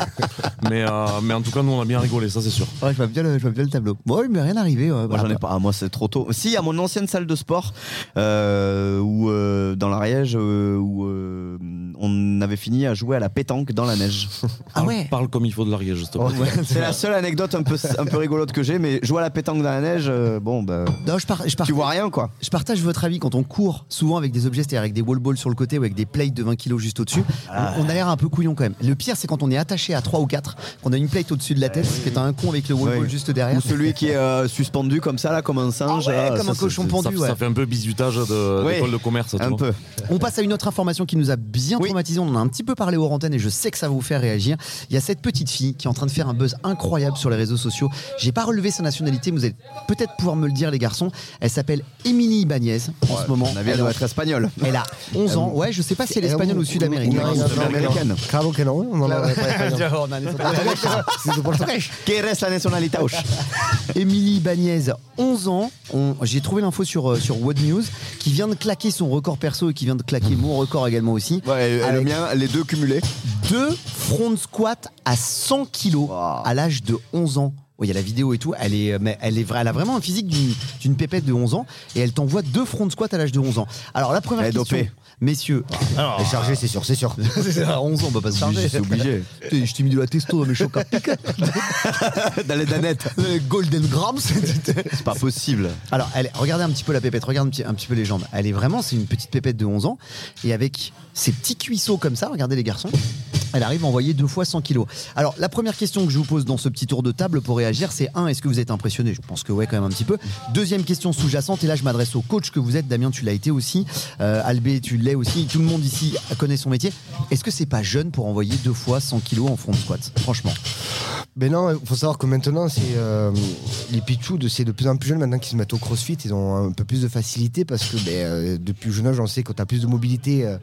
Mais, euh, mais en tout cas, nous, on a bien rigolé, ça c'est sûr. Ouais, je vois bien le, je vois bien le tableau. Bon, il m'est rien arrivé. ouais, Moi bah, j'en ai pas, Ah, moi c'est trop tôt. Si, à mon ancienne salle de sport, euh, où, euh, dans l'Ariège, euh, où euh, on avait fini à jouer à la pétanque dans la neige. Ah Parle- ouais Parle comme il faut de l'Ariège, justement. c'est la seule anecdote un peu, un peu rigolote que j'ai, mais jouer à la pétanque dans la neige, euh, bon, bah, Non, je, par- je, par- tu vois rien quoi. je partage votre avis quand on court souvent avec des objets, c'est-à-dire avec des wall balls sur le côté ou avec des plates de 20 kilos juste au-dessus. Ah. On, on a l'air un peu couillon quand même. Le pire, c'est quand on est attaché à 3 ou 4, qu'on a une plate au-dessus de la tête, que t'as un con avec le wall juste derrière. Ou celui qui est euh, suspendu comme ça, là, comme un singe. Ah ouais, là, comme ça, un cochon pendu. Ça, ouais. ça fait un peu bisutage de- d'école de commerce. Un peu. On passe à une autre information qui nous a bien Oui. traumatisé. On en a un petit peu parlé aux antennes et je sais que ça va vous faire réagir. Il y a cette petite fille qui est en train de faire un buzz incroyable sur les réseaux sociaux. J'ai pas relevé sa nationalité, mais vous allez peut-être pouvoir me le dire, les garçons. Elle s'appelle Émilie Ibanez en ce moment. On avait, elle Elle, doit a- être espagnole. elle a 11 ans. Ouais, je sais pas si elle est espagnole ou sud-américaine. Sud-américaine. Claro que non, on en a C'est de portugais. Quelle est la nationalité *laughs* Émilie Bagnez, 11 ans. J'ai trouvé l'info sur, euh, sur Wood News qui vient de claquer son record perso et qui vient de claquer mon record également aussi. Ouais, et le mien, les deux cumulés. deux front squats à 100 kilos à l'âge de 11 ans. Il y a la vidéo et tout. Elle, est, mais elle, est, elle a vraiment un physique d'une d'une pépette de 11 ans et elle t'envoie deux front squats à l'âge de 11 ans. Alors, la première Elle est question, dopée. Messieurs. Elle est chargée, c'est sûr, c'est sûr. *laughs* à 11 ans, on peut pas se charger. C'est obligé. *laughs* Je t'ai mis de la testo dans mes chocs à pic. *laughs* Dans les danettes. Le Golden Grams. C'est pas possible. Alors, elle, regardez un petit peu la pépette, regardez un petit, un petit peu les jambes. Elle est vraiment, c'est une petite pépette de 11 ans. Et avec ses petits cuisseaux comme ça, regardez les garçons, elle arrive à envoyer deux fois 100 kilos. Alors, la première question que je vous pose dans ce petit tour de table pour réagir, c'est un, est-ce que vous êtes impressionné? Je pense que ouais, quand même un petit peu. Deuxième question sous-jacente, et là, je m'adresse au coach que vous êtes. Damien, tu l'as été aussi. Euh, Albé, tu aussi. Tout le monde ici connaît son métier. Est-ce que c'est pas jeune pour envoyer deux fois 100 kilos en front squat Franchement? Ben non, il faut savoir que maintenant, c'est euh, les Pichou, de- c'est de plus en plus jeunes maintenant qui se mettent au crossfit. Ils ont un peu plus de facilité parce que ben, euh, depuis jeune âge, on sait que tu as plus de mobilité euh,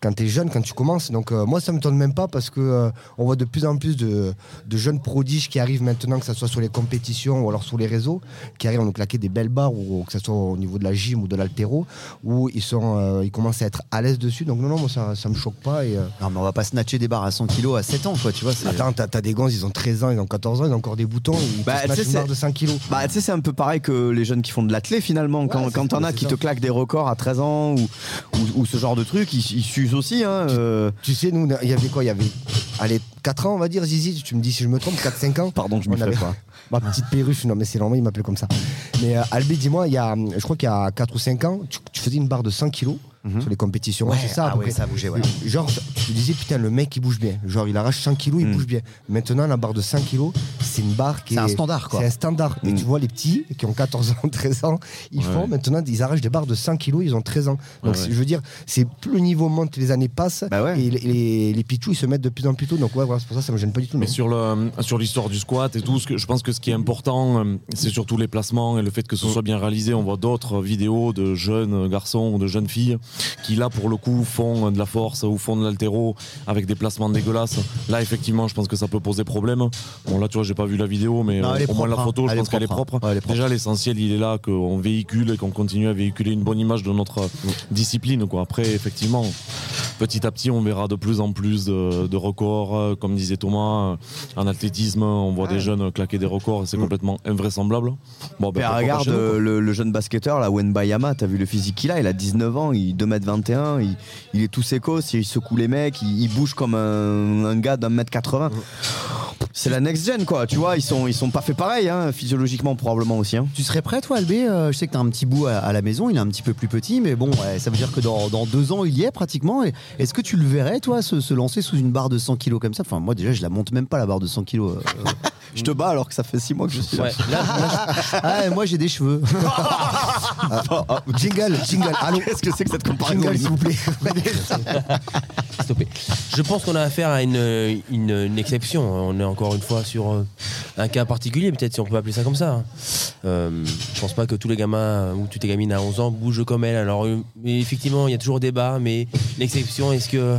quand tu es jeune, quand tu commences. Donc moi, ça me tourne même pas parce que on voit de plus en plus de, jeunes prodiges qui arrivent maintenant, que ce soit sur les compétitions ou alors sur les réseaux, qui arrivent à nous claquer des belles barres, ou que ce soit au niveau de la gym ou de l'altéro, où ils, sont, ils commencent à être à l'aise dessus. Donc non, non, moi, ça, ça me choque pas. Et, euh, Non, mais on va pas snatcher des barres à 100 kilos à 7 ans, quoi, tu vois. Attends, t'as t'as des gants, ils ont 13 ans, ils ont 14 ans, ils ont encore des boutons, ils Bah, te une barre de 5 kilos. Bah, tu sais, c'est un peu pareil que les jeunes qui font de l'athlé finalement. Quand, Ouais, quand c'est- t'en as qui ça. te claquent des records à 13 ans ou, ou, ou ce genre de trucs, ils, ils s'usent aussi. Hein, euh. Tu sais, nous, il y avait quoi? Il y avait, allez, 4 ans, on va dire, Zizi, tu me dis si je me trompe, 4-5 ans Pardon, je m'y On avait- pas. Ma petite perruche, non mais c'est normal, il m'appelait comme ça. Mais euh, Albé, dis-moi, il y a, je crois qu'il y a 4 ou 5 ans, tu, tu faisais une barre de 100 kilos sur les compétitions. Ouais, c'est ça, ah ouais, ça bougé, ouais. Genre, tu te disais, putain, le mec, il bouge bien. Genre, il arrache 100 kilos, il Mm. bouge bien. Maintenant, la barre de 100 kilos, c'est une barre qui C'est est. un standard, quoi. C'est un standard. Et Mm. tu vois, les petits, qui ont 14 ans, 13 ans, ils font maintenant, ils arrachent des barres de 100 kilos, ils ont 13 ans. Donc, je veux dire, c'est plus le niveau monte, les années passent, Bah et les, les, ils se mettent de plus en plus tôt. Donc, ouais, voilà, c'est pour ça, ça me gêne pas du tout. Mais non. sur le sur l'histoire du squat et tout, ce que, je pense que ce qui est important, euh, c'est surtout les placements et le fait que ce soit bien réalisé. On voit d'autres vidéos de jeunes garçons ou de jeunes filles qui là pour le coup font de la force ou font de l'altéro avec des placements dégueulasses. Là effectivement, je pense que ça peut poser problème. Bon là tu vois, j'ai pas vu la vidéo, mais Non, euh, au moins la propre, hein. photo, je Elle pense qu'elle est propre, hein. propre. Ouais, elle est propre. Déjà l'essentiel, il est là qu'on véhicule et qu'on continue à véhiculer une bonne image de notre euh, discipline. Quoi. Après effectivement, petit à petit, on verra de plus en plus de, de records, euh, comme disait Thomas, euh, en athlétisme, on voit des jeunes claquer des records et c'est complètement invraisemblable. Bon, ben, regarde nous, euh, le, le jeune basketteur, là, Wenbayama, t'as vu le physique qu'il a Il a 19 ans, il 2m21, il, il est tout sécos, il secoue les mecs, il, il bouge comme un, un gars d'un mètre 80. C'est la next gen, quoi, tu vois, ils sont, ils sont pas faits pareil, hein, physiologiquement, probablement aussi. Hein. Tu serais prêt, toi, Albé Euh, Je sais que t'as un petit bout à, à la maison, il est un petit peu plus petit, mais bon, ouais, ça veut dire que dans, dans deux ans, il y est pratiquement. Et Est-ce que tu le verrais, toi, se, se lancer sous une barre de 100 kilos comme ça? Enfin, moi, déjà, je la monte même pas, la barre de 100 kilos. euh, euh. *laughs* Je te bats alors que ça fait 6 mois que je suis là. Ouais, là, là, Ah, moi, j'ai des cheveux. *laughs* Jingle, jingle, allô Qu'est-ce que c'est que cette comparaison Jingle, s'il vous plaît. *laughs* stoppé. Je pense qu'on a affaire à une, une, une exception. On est encore une fois sur euh, un cas particulier, peut-être si on peut appeler ça comme ça. hein. Euh, je pense pas que tous les gamins ou toutes les gamines à 11 ans bougent comme elle. Alors, effectivement, il y a toujours débat, mais l'exception, est-ce que.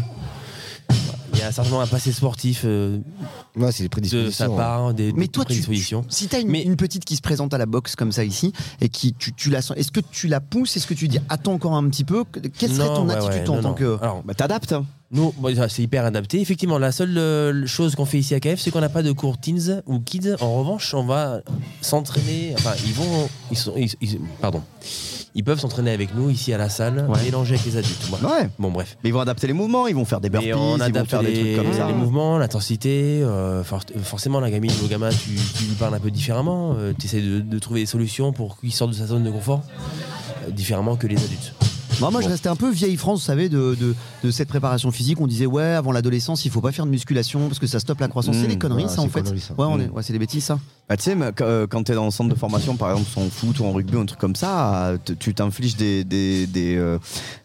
Il y a certainement un passé sportif euh, Non, c'est les de prédispositions. sa part, des, Mais des toi, tu, prédispositions. tu- si t'as une, Mais- une petite qui se présente à la boxe comme ça ici, et qui tu, tu la sens, est-ce que tu la pousses Est-ce que tu dis attends encore un petit peu Quelle serait Non, ton ouais, attitude ouais, en non, tant non. que Alors, Bah, t'adaptes. hein. Nous, bon, c'est hyper adapté. Effectivement, la seule euh, chose qu'on fait ici à KF, c'est qu'on n'a pas de cours teens ou kids. En revanche, on va s'entraîner. Enfin, ils vont. Ils sont, ils- ils- pardon. Ils peuvent s'entraîner avec nous ici à la salle, Ouais. mélanger avec les adultes. Ouais. Bon, bref. Mais ils vont adapter les mouvements, ils vont faire des burpees, on ils vont faire des les, trucs comme ça. les mouvements, l'intensité. euh, for- forcément, la gamine ou le gamin, tu, tu lui parles un peu différemment. tu essaies de, de trouver des solutions pour qu'il sorte de sa zone de confort euh, différemment que les adultes. Moi, je restais un peu vieille France, vous savez, de, de, de cette préparation physique. On disait, ouais, avant l'adolescence, il faut pas faire de musculation parce que ça stoppe la croissance. Mmh. c'est des conneries, Ouais, ça, en fait. ça. Ouais, Mmh. ouais, c'est des bêtises, ça. Bah, tu sais, quand, euh, quand tu es dans le centre de formation, par exemple, en foot ou en rugby ou un truc comme ça, tu t'infliges des, des, des, euh,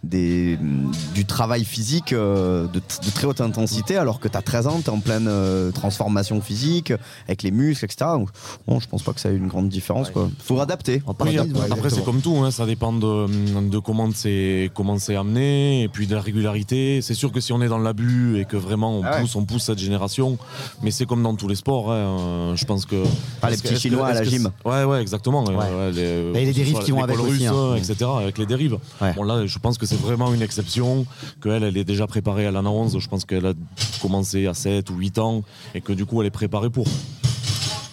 des, mm, du travail physique euh, de, très haute intensité alors que tu as 13 ans, tu es en pleine euh, transformation physique avec les muscles, etc. Donc, bon, je pense pas que ça ait une grande différence. Quoi. faut adapter. Oui, après, ouais, c'est comme tout, hein, ça dépend de, de comment c'est comment c'est amené et puis de la régularité. C'est sûr que si on est dans l'abus et que vraiment on Ah ouais. pousse, on pousse cette génération, mais c'est comme dans tous les sports. hein, je pense que Pas les petits Chinois à la gym. Ouais, ouais, exactement. Et les que ce dérives qui vont avec aussi, hein. etc. Avec les dérives. Bon là, je pense que c'est vraiment une exception. Qu'elle, elle est déjà préparée à l'an 11. Je pense qu'elle a commencé à 7 ou 8 ans et que du coup, elle est préparée pour.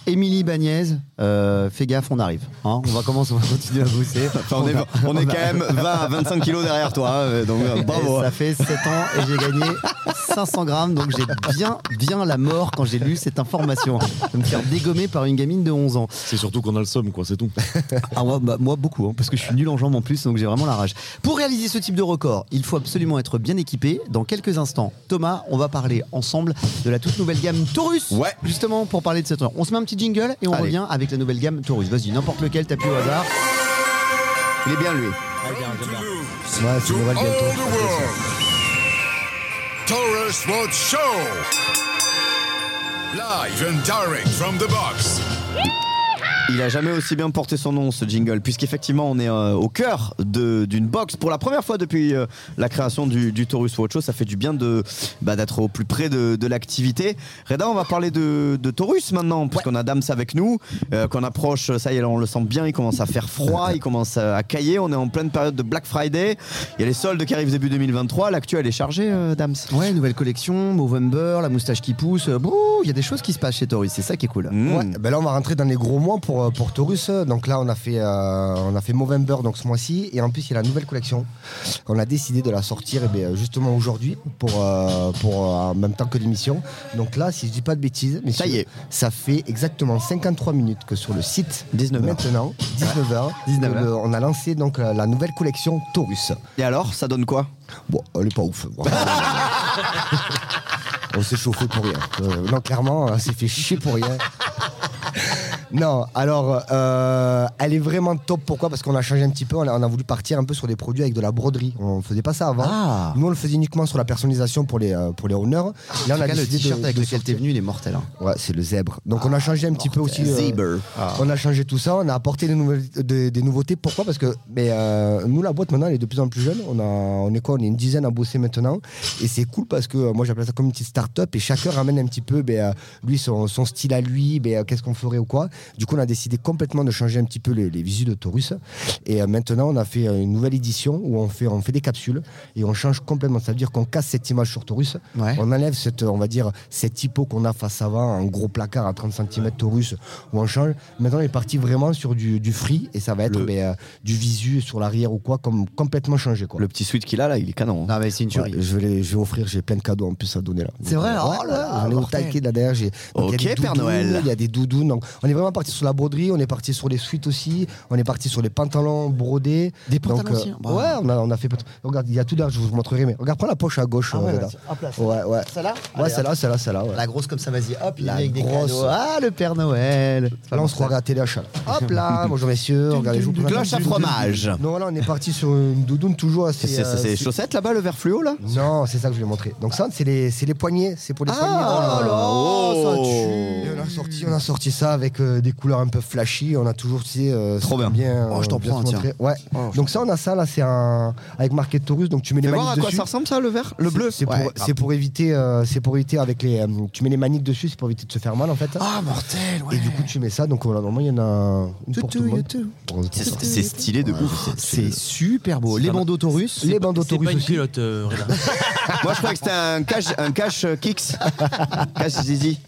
Émilie Bagnès, euh, fais gaffe, on arrive. Hein, on va commencer, on va continuer à bosser. *laughs* Enfin, on, est, on est quand même 20 à 25 kilos derrière toi, hein, donc euh, bravo. Et ça fait 7 ans et j'ai gagné 500 grammes, donc j'ai bien, bien la mort quand j'ai lu cette information. De me faire dégommer par une gamine de 11 ans. C'est surtout qu'on a le somme, quoi, c'est tout. *laughs* Ah, moi, bah, moi, beaucoup, hein, parce que je suis nul en jambes en plus, donc j'ai vraiment la rage. Pour réaliser ce type de record, il faut absolument être bien équipé. Dans quelques instants, Thomas, on va parler ensemble de la toute nouvelle gamme Taurus. Ouais. Justement, pour parler de cette heure. On se met un petit jingle et on Allez. revient avec la nouvelle gamme Taurus. Vas-y, n'importe lequel, t'appuies au hasard. Il est bien lui. Ouais, c'est world. Taurus World Show. Live and direct from the box. Il a jamais aussi bien porté son nom ce jingle, puisqu'effectivement on est euh, au cœur de- d'une box pour la première fois depuis euh, la création du, du Taurus Watch Show. Ça fait du bien de bah, d'être au plus près de, de l'activité. Reda, on va parler de, de Taurus maintenant, puisqu'on a Dams avec nous, euh, qu'on approche. Ça y est, là, on le sent bien. Il commence à faire froid, il commence à, à cailler. On est en pleine période de Black Friday. Il y a les soldes qui arrivent début 2023. L'actu elle est chargée, euh, Dams. Ouais, nouvelle collection, Movember, la moustache qui pousse. Bouh, il y a des choses qui se passent chez Taurus, c'est ça qui est cool. Mmh. Ouais, ben là on va rentrer dans les gros mois pour, euh, pour Taurus. Donc là on a fait euh, on a fait Movember donc ce mois-ci et en plus il y a la nouvelle collection. On a décidé de la sortir eh bien, justement aujourd'hui pour, euh, pour en même temps que l'émission. Donc là si je dis pas de bêtises, mais Ça y est. ça fait exactement 53 minutes que sur le site 19 heures. maintenant 19h 19 heures. on a lancé donc la nouvelle collection Taurus. Et alors, ça donne quoi? Bon, elle est pas ouf. *laughs* on s'est chauffé pour rien. Non, clairement, on s'est fait chier pour rien. Non, alors, euh, elle est vraiment top. Pourquoi? Parce qu'on a changé un petit peu. On a, on a voulu partir un peu sur des produits avec de la broderie. On faisait pas ça avant. Ah. Nous, on le faisait uniquement sur la personnalisation pour les, euh, pour les owners. Là, on a le t-shirt avec de lequel t'es venu, il est mortel. hein. Ouais, c'est le zèbre. Donc on a changé un petit peu aussi. euh, Zebra. On a changé tout ça, on a apporté des, nouvelles, des, des nouveautés. Pourquoi? Parce que mais, euh, nous, la boîte maintenant, elle est de plus en plus jeune. On, a, on est quoi? On est une dizaine à bosser maintenant. Et c'est cool parce que euh, moi, j'appelle ça comme une petite start-up et chacun ramène un petit peu ben, lui, son, son style à lui, ben, qu'est-ce qu'on ferait ou quoi? Du coup, on a décidé complètement de changer un petit peu les, les visus de Taurus. Et euh, maintenant, on a fait euh, une nouvelle édition où on fait, on fait des capsules et on change complètement. Ça veut dire qu'on casse cette image sur Taurus. Ouais. On enlève cette, on va dire, cette typo qu'on a face avant, un gros placard à 30 cm Taurus, où on change. Maintenant, on est parti vraiment sur du, du free et ça va être Le- ben, euh, du visu sur l'arrière ou quoi, comme complètement changé. Quoi. Le petit suite qu'il a là, il est canon. Non, mais c'est une Ouais, je, vais je vais offrir, j'ai plein de cadeaux en plus à donner là. C'est vrai? Ouais, Oh là là, On est au taquet là derrière. Ok, des Père Noël. Il y a des doudous. Donc, on est vraiment parti sur la broderie, on est parti sur les suites aussi, on est parti sur les pantalons brodés. Des Donc, pantalons euh, aussi, hein. Ouais, on a, on a fait. Regarde, il y a tout là, je vous montrerai. Mais regarde, prends la poche à gauche. Ah euh, ouais, là, Ouais, ouais. Celle-là Ouais, celle-là, celle-là, celle-là. ouais. La grosse comme ça, vas-y, hop, il La est avec grosse. Ah, le Père Noël. Là, on se croirait à téléachat. là. *laughs* Hop là, bonjour messieurs, regardez, je vous présente- Cloche à fromage. Non, là, on est parti sur une doudoune toujours assez. C'est euh, les chaussettes là-bas, le vert fluo là? Non, c'est ça que je vais montrer. Donc, ça, c'est les, c'est les poignets. C'est pour les poignets. Ah, oh là, ça oh. tue. Et on a sorti ça avec euh, des couleurs un peu flashy. On a toujours, tu sais, euh, Trop bien. Oh, je t'en bien prends montrer. Ouais. Oh, Donc ça, on a ça là, c'est un avec marqué Taurus. Donc tu mets les Fais voir maniques à quoi dessus. ça ressemble ça, le vert Le bleu C'est pour, Ouais, pour éviter, euh, c'est pour éviter avec les, euh, tu mets les maniques dessus, c'est pour éviter de se faire mal en fait. Ah, mortel, ouais. Et du coup, tu mets ça. Donc voilà, normalement, il y en a une pour tout le monde. Bon, C'est stylé de ouf. C'est super beau. Les bandeaux Taurus. Les bandeaux C'est pas Taurus une aussi. euh. *laughs* Moi je croyais que c'était un cash, un cash euh, kicks. *laughs* cash zizi.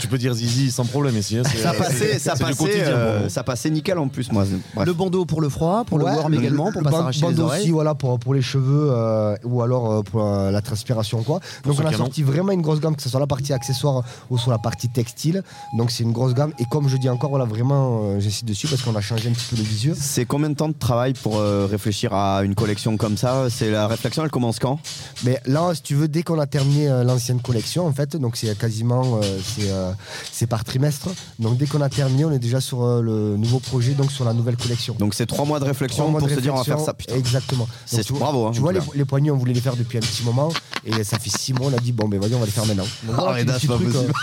Tu peux dire Zizi sans problème ici. Ça c'est- passait, ça passait, euh, ça passait nickel en plus moi. Bref. Le bandeau pour le froid, pour le warm également, pour le pas s'arracher les oreilles. aussi, voilà, pour, pour les cheveux euh, ou alors euh, pour euh, la transpiration quoi. Donc on a sorti vraiment une grosse gamme, que ce soit la partie accessoire ou sur la partie textile. Donc c'est une grosse gamme. Et comme je dis encore, voilà, vraiment, euh, j'insiste dessus parce qu'on a changé un petit peu le visuel. C'est combien de temps de travail pour euh, réfléchir à une collection comme ça? C'est la réflexion, elle commence quand? Mais là, si tu veux, dès qu'on a terminé euh, l'ancienne collection, en fait, donc c'est quasiment euh, c'est euh, c'est par trimestre. Donc dès qu'on a terminé, on est déjà sur euh, le nouveau projet, donc sur la nouvelle collection. Donc c'est trois mois de réflexion mois pour de se dire on va faire ça. Putain. Exactement. C'est- bravo, hein, tu vois, tout les, les poignets, on voulait les faire depuis un petit moment. Et ça fait six mois, on a dit, bon, ben vas-y, on va les faire maintenant. Donc, voilà, Reda, petit c'est pas truc, possible. *laughs*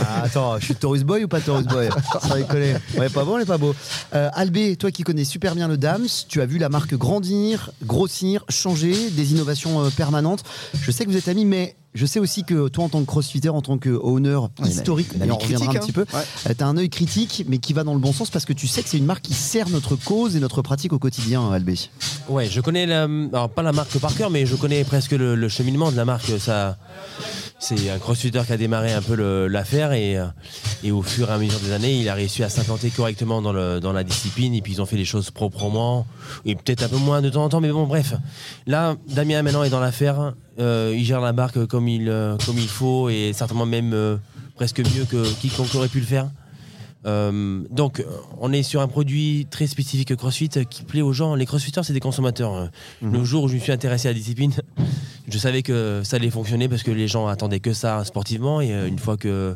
Ah, attends, je suis Taurus Boy ou pas Taurus Boy *laughs* déconner. On est pas bon, on est pas beau. Euh, Albé, toi qui connais super bien le Dams, tu as vu la marque grandir, grossir, changer, des innovations euh, permanentes. Je sais que vous êtes amis, mais je sais aussi que toi, en tant que crossfitter, en tant que owner historique, on reviendra critique, un hein. petit peu, Ouais. tu as un œil critique, mais qui va dans le bon sens parce que tu sais que c'est une marque qui sert notre cause et notre pratique au quotidien, Albé. Ouais, je connais la, alors pas la marque par cœur, mais je connais presque le, le cheminement de la marque. Ça, c'est un crossfitter qui a démarré un peu l'affaire et, euh, et au fur et à mesure des années, il a réussi à s'implanter correctement dans, le, dans la discipline et puis ils ont fait les choses proprement et peut-être un peu moins de temps en temps, mais bon, bref. Là, Damien maintenant est dans l'affaire. euh, il gère la marque comme il, euh, comme il faut et certainement même euh, presque mieux que quiconque aurait pu le faire. Donc, on est sur un produit très spécifique CrossFit qui plaît aux gens. Les CrossFitters, c'est des consommateurs. Euh, Le jour où je me suis intéressé à la discipline, je savais que ça allait fonctionner parce que les gens attendaient que ça sportivement. Et euh, une fois que,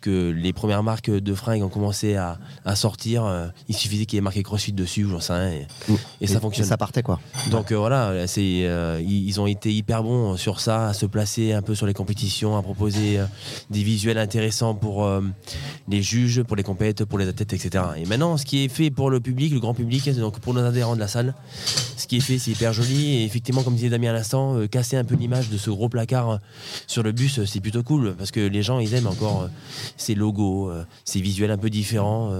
que les premières marques de fringues ont commencé à, à sortir, euh, il suffisait qu'il y ait marqué CrossFit dessus, ou j'en sais rien, et, et ça fonctionne. Ça partait quoi. Donc euh, voilà, c'est, euh, ils ont été hyper bons sur ça, à se placer un peu sur les compétitions, à proposer euh, des visuels intéressants pour les juges, pour les compètes, pour les athlètes, etc. Et maintenant, ce qui est fait pour le public, le grand public, donc pour nos adhérents de la salle, ce qui est fait, c'est hyper joli. Et effectivement, comme disait Damien à l'instant, casser un peu l'image de ce gros placard euh, sur le bus, euh, c'est plutôt cool parce que les gens, ils aiment encore euh, ces logos, ces visuels un peu différents.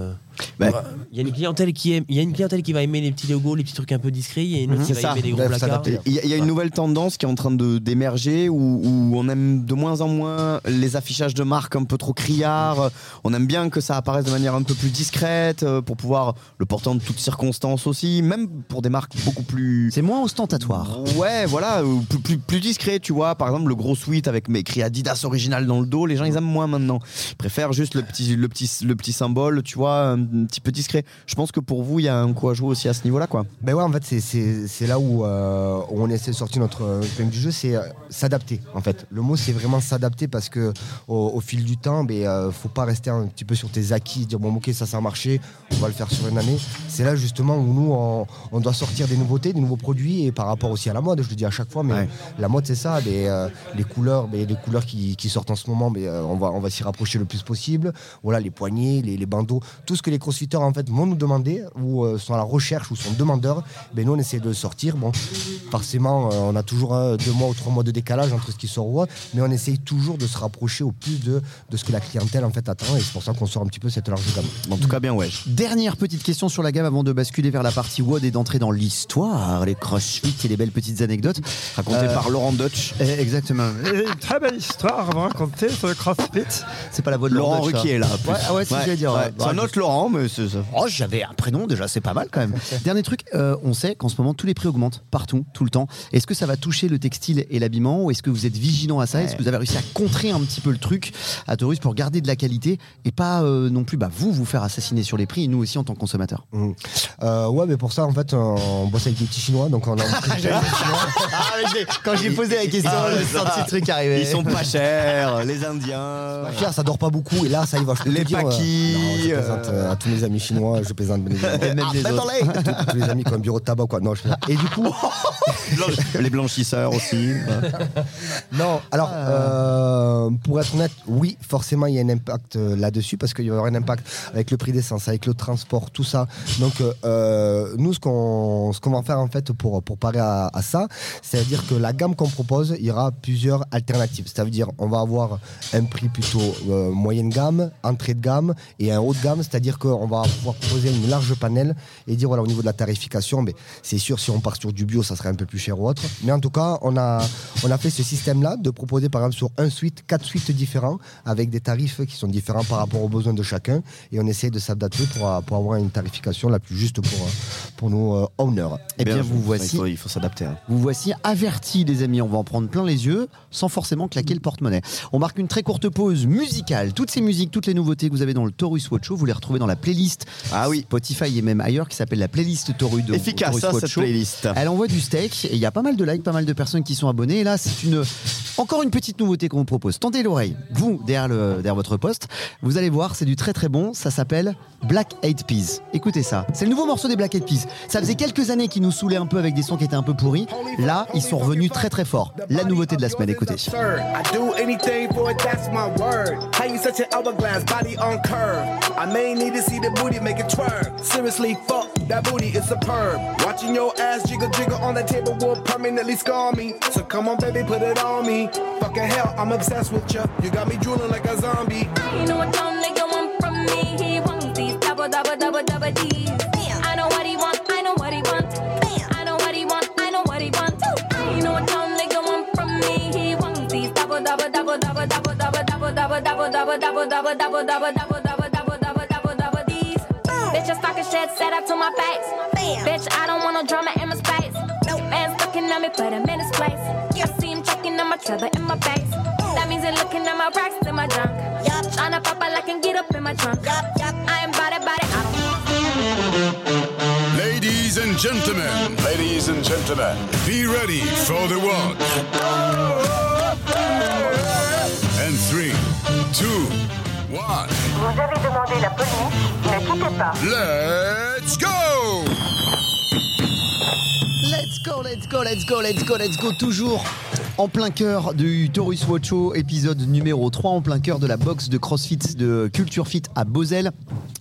Bah, Voilà. Il y a une clientèle qui aime, il y a une clientèle qui va aimer les petits logos, les petits trucs un peu discrets. Il y a une autre qui va ça. aimer les gros faut placards. Il y, a- il y a une nouvelle tendance qui est en train de d'émerger où, où on aime de moins en moins les affichages de marques un peu trop criards. On aime bien que ça apparaisse de manière un peu plus discrète euh, pour pouvoir le porter en toutes circonstances aussi, même pour des marques beaucoup plus. C'est moins ostentatoire. Ouais, voilà, plus, plus, plus discret, tu vois. Par exemple, le gros suite avec mes écrit Adidas original dans le dos, les gens ils aiment moins maintenant. Ils préfèrent juste le petit, le petit, le petit symbole, tu vois, petit peu discret. Je pense que pour vous, il y a un coup à jouer aussi à ce niveau-là, quoi. Ben ouais, en fait, c'est- là où, euh, on essaie de sortir notre euh, épingle du jeu, c'est euh, s'adapter. En fait, le mot c'est vraiment s'adapter parce que au, au fil du temps, ben euh, faut pas rester un petit peu sur tes acquis, dire bon ok ça ça a marché, on va le faire sur une année. C'est là justement où nous on, on doit sortir des nouveautés, des nouveaux produits et par rapport aussi à la mode. Je le dis à chaque fois, mais Ouais. la mode c'est ça, ben, euh, les couleurs, ben, les couleurs qui, qui sortent en ce moment, ben, euh, on va on va s'y rapprocher le plus possible. Voilà les poignets, les, les bandeaux, tout ce que les crossfitters en fait vont nous demander ou euh, sont à la recherche ou sont demandeurs, ben nous on essaie de sortir. Bon, forcément, euh, on a toujours deux mois ou trois mois de décalage entre ce qui sort ou autre, mais on essaye toujours de se rapprocher au plus de, de ce que la clientèle en fait attend, et c'est pour ça qu'on sort un petit peu cette large gamme. En tout cas, bien ouais. Dernière petite question sur la gamme avant de basculer vers la partie WOD et d'entrer dans l'histoire, les crossfit et les belles petites anecdotes. Raconté Euh, par Laurent Dutch. Eh, Exactement. Une très belle histoire à raconter sur le CrossFit. C'est pas la voix de Laurent Laurent Dutch, Ruquier, là. Ouais, ah ouais, dire. ouais. ouais. C'est un autre Laurent, mais c'est ça. Oh, j'avais un prénom déjà, c'est pas mal quand même. *laughs* Dernier truc, euh, on sait qu'en ce moment tous les prix augmentent partout, tout le temps. Est-ce que ça va toucher le textile et l'habillement ou est-ce que vous êtes vigilant à ça? Est-ce que vous avez réussi à contrer un petit peu le truc à Taurus pour garder de la qualité et pas euh, non plus bah, vous vous faire assassiner sur les prix et nous aussi en tant que consommateurs? Euh, ouais, mais pour ça en fait, on bosse avec des petits chinois, donc on a un prix *laughs* Quand j'ai posé la question, j'ai senti le truc arriver. Ils sont pas chers, les Indiens. Pas cher, ça dort pas beaucoup, et là ça y va. Je peux Les dire, euh, paquis, non, je plaisante euh, à tous mes amis chinois, je plaisante bien évidemment. Et même Ah, tous, tous les amis qui ont un bureau de tabac quoi. Non, je. Et du coup, *laughs* les blanchisseurs aussi. non. Alors, euh, pour être honnête, oui, forcément il y a un impact euh, là-dessus parce qu'il y aura un impact avec le prix d'essence, avec le transport, tout ça. Donc euh, nous, ce qu'on ce qu'on va faire en fait pour pour parer à, à ça, c'est-à-dire que la gamme qu'on propose, il y aura plusieurs alternatives. C'est-à-dire on va avoir un prix plutôt euh, moyenne gamme, entrée de gamme et un haut de gamme, c'est-à-dire qu'on va pouvoir proposer une large panel et dire voilà au niveau de la tarification, mais c'est sûr si on part sur du bio, ça serait un peu plus cher ou autre. Mais en tout cas, on a on a fait ce système-là de proposer par exemple sur un suite, quatre suites différents avec des tarifs qui sont différents par rapport aux besoins de chacun et on essaie de s'adapter pour, pour avoir une tarification la plus juste pour, pour nos euh, owners. Eh bien, vous Il voici, faut, il faut s'adapter. hein. vous voici avertis, les amis. On va en prendre plein les yeux sans forcément claquer le porte-monnaie. On marque une très courte pause musicale. Toutes ces musiques, toutes les nouveautés que vous avez dans le Taurus Watch Show, vous les retrouvez dans la playlist Ah oui. Spotify et même ailleurs qui s'appelle la playlist Taurus de Efficace, ça, Watch cette Show. playlist. Elle envoie du steak et il y a pas mal de likes, pas mal de personnes qui sont abonnées. Et là, c'est une encore une petite nouveauté qu'on vous propose. Tendez l'oreille, vous derrière, le, derrière votre poste. Vous allez voir, c'est du très très bon. Ça s'appelle Black Eyed Peas. Écoutez ça. C'est le nouveau morceau des Black Eyed Peas. Ça faisait quelques années qu'ils nous saoulaient un peu avec des sons qui étaient un peu pourris. Là, ils sont revenus très très fort. La nouveauté de la semaine, écoutez. I do anything for it, that's my word. How you such an hourglass, body on curve? I may need to see the booty make it twerk. Seriously, fuck, that booty is superb. Watching your ass jiggle jiggle on the table will permanently scar me. So come on, baby, put it on me. Fucking hell, I'm obsessed with you. You got me drooling like a zombie. You know what dumb nigga want from me? He wants these double, double, double, double D's. I know what he want, I know what he want. I know what he want, I know what he want. You know what dumb nigga want from me? He wants these double, double, double, double, double, double, double, double, double, double, double, double, double, double, double, double, double, shit to my face. Bitch, I don't want no drama in my space. Man's looking at me, put him in his place. I see him checking on my treasure in my face. That means they're looking at my racks in my junk. Tryna pop out like and get up in my trunk. I am body, body, I don't Ladies Ladies and gentlemen, Ladies and gentlemen, be ready for the one. And three, two, Vous avez demandé la police, ne quittez pas. Let's go! Let's go, let's go, let's go, let's go, let's go. Toujours en plein cœur du Taurus Watch Show, épisode numéro 3, en plein cœur de la box de CrossFit de Culture Fit à Moselle.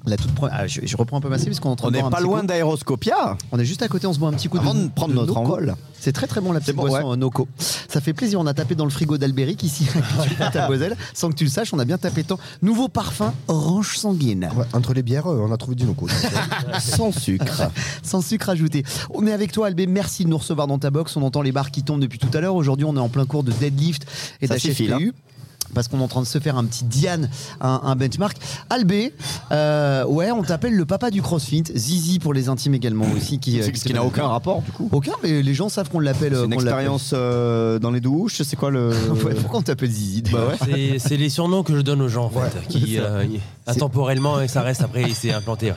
La toute pre- ah, je, je reprends un peu ma parce qu'on est en train On de n'est pas loin d'Aéroscopia. On est juste à côté, on se boit un petit coup Avant de, de prendre notre envol. C'est très très bon la petite bon, boisson ouais. euh, Noco. Ça fait plaisir, on a tapé dans le frigo d'Albéric ici *laughs* à *laughs* Moselle. Sans que tu le saches, on a bien tapé tant. Nouveau parfum orange sanguine. Ouais, entre les bières, euh, on a trouvé du loco. *laughs* Sans sucre. Sans sucre ajouté. On est avec toi, Albé. Merci de nous recevoir dans ta box. On entend les barres qui tombent depuis tout à l'heure. Aujourd'hui, on est en plein cours de deadlift et d'HFPU. Parce qu'on est en train de se faire un petit Diane, un, un benchmark. Albé, euh, ouais, on t'appelle le papa du CrossFit. Zizi pour les intimes également aussi. Qui, euh, Ce qui n'a aucun rapport du coup. Aucun, mais les gens savent qu'on l'appelle. C'est euh, une expérience euh, dans les douches, c'est quoi le. *laughs* Ouais, pourquoi on t'appelle Zizi Bah ouais. C'est les surnoms que je donne aux gens, en fait, qui euh, intemporellement, et ça reste après, il s'est implanté. ouais.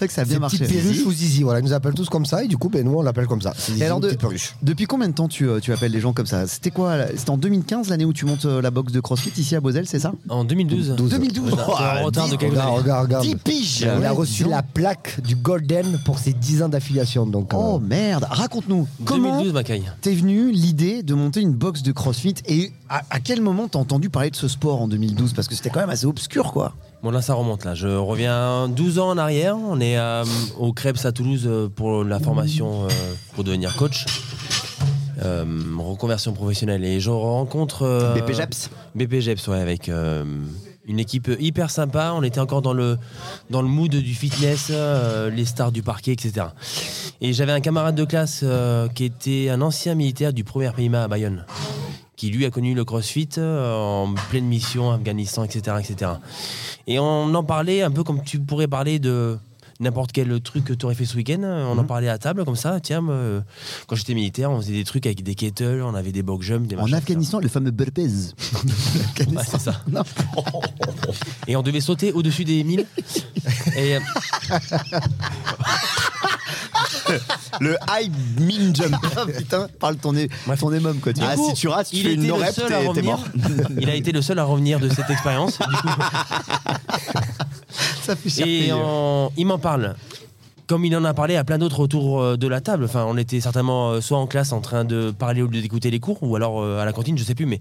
C'est vrai que ça a bien marché. petite perruche ou zizi, voilà, ils nous appellent tous comme ça et du coup, ben, nous on l'appelle comme ça. Et zizi alors de- petite perruche. Depuis combien de temps tu, euh, tu appelles les gens comme ça? C'était quoi C'était en 2015 l'année où tu montes euh, la box de CrossFit ici à Moselle, c'est ça? En 2012. 2012 On a un retard de quelques Regarde, années. regarde, regarde. 10 piges Il a reçu la plaque du Golden pour ses 10 ans d'affiliation. Donc, Oh euh, merde, raconte-nous comment 2012, Macaille. t'es venu l'idée de monter une box de CrossFit et à, à quel moment t'as entendu parler de ce sport en 2012 Parce que c'était quand même assez obscur quoi. Bon là ça remonte là, je reviens 12 ans en arrière, on est euh, au Krebs à Toulouse euh, pour la formation euh, pour devenir coach. Euh, reconversion professionnelle et je rencontre BPGEPS. BPGEPS ouais avec une équipe hyper sympa, on était encore dans le dans le mood du fitness, les stars du parquet etc. Et j'avais un camarade de classe qui était un ancien militaire du premier PIMA à Bayonne qui lui a connu le CrossFit euh, en pleine mission, Afghanistan, etc., etc. Et on en parlait un peu comme tu pourrais parler de n'importe quel truc que tu aurais fait ce week-end. On en parlait à table comme ça. Tiens, euh, quand j'étais militaire, on faisait des trucs avec des kettles, on avait des box jumps, des En Afghanistan, le fameux burpees. etc. Ouais, c'est ça. *laughs* Non. Et on devait sauter au-dessus des 1000. Et euh, *laughs* *laughs* Le high min jump. *laughs* Ah, putain, parle ton, é- ton émum quoi. Tu Ah, si tu rates, tu il fais une le no-rep, seul à t'es mort. *laughs* il a été le seul à revenir de cette expérience. Ça fait Et en- il m'en parle. Comme il en a parlé à plein d'autres autour euh, de la table. Enfin, on était certainement euh, soit en classe en train de parler au lieu d'écouter les cours, ou alors euh, à la cantine, je sais plus. Mais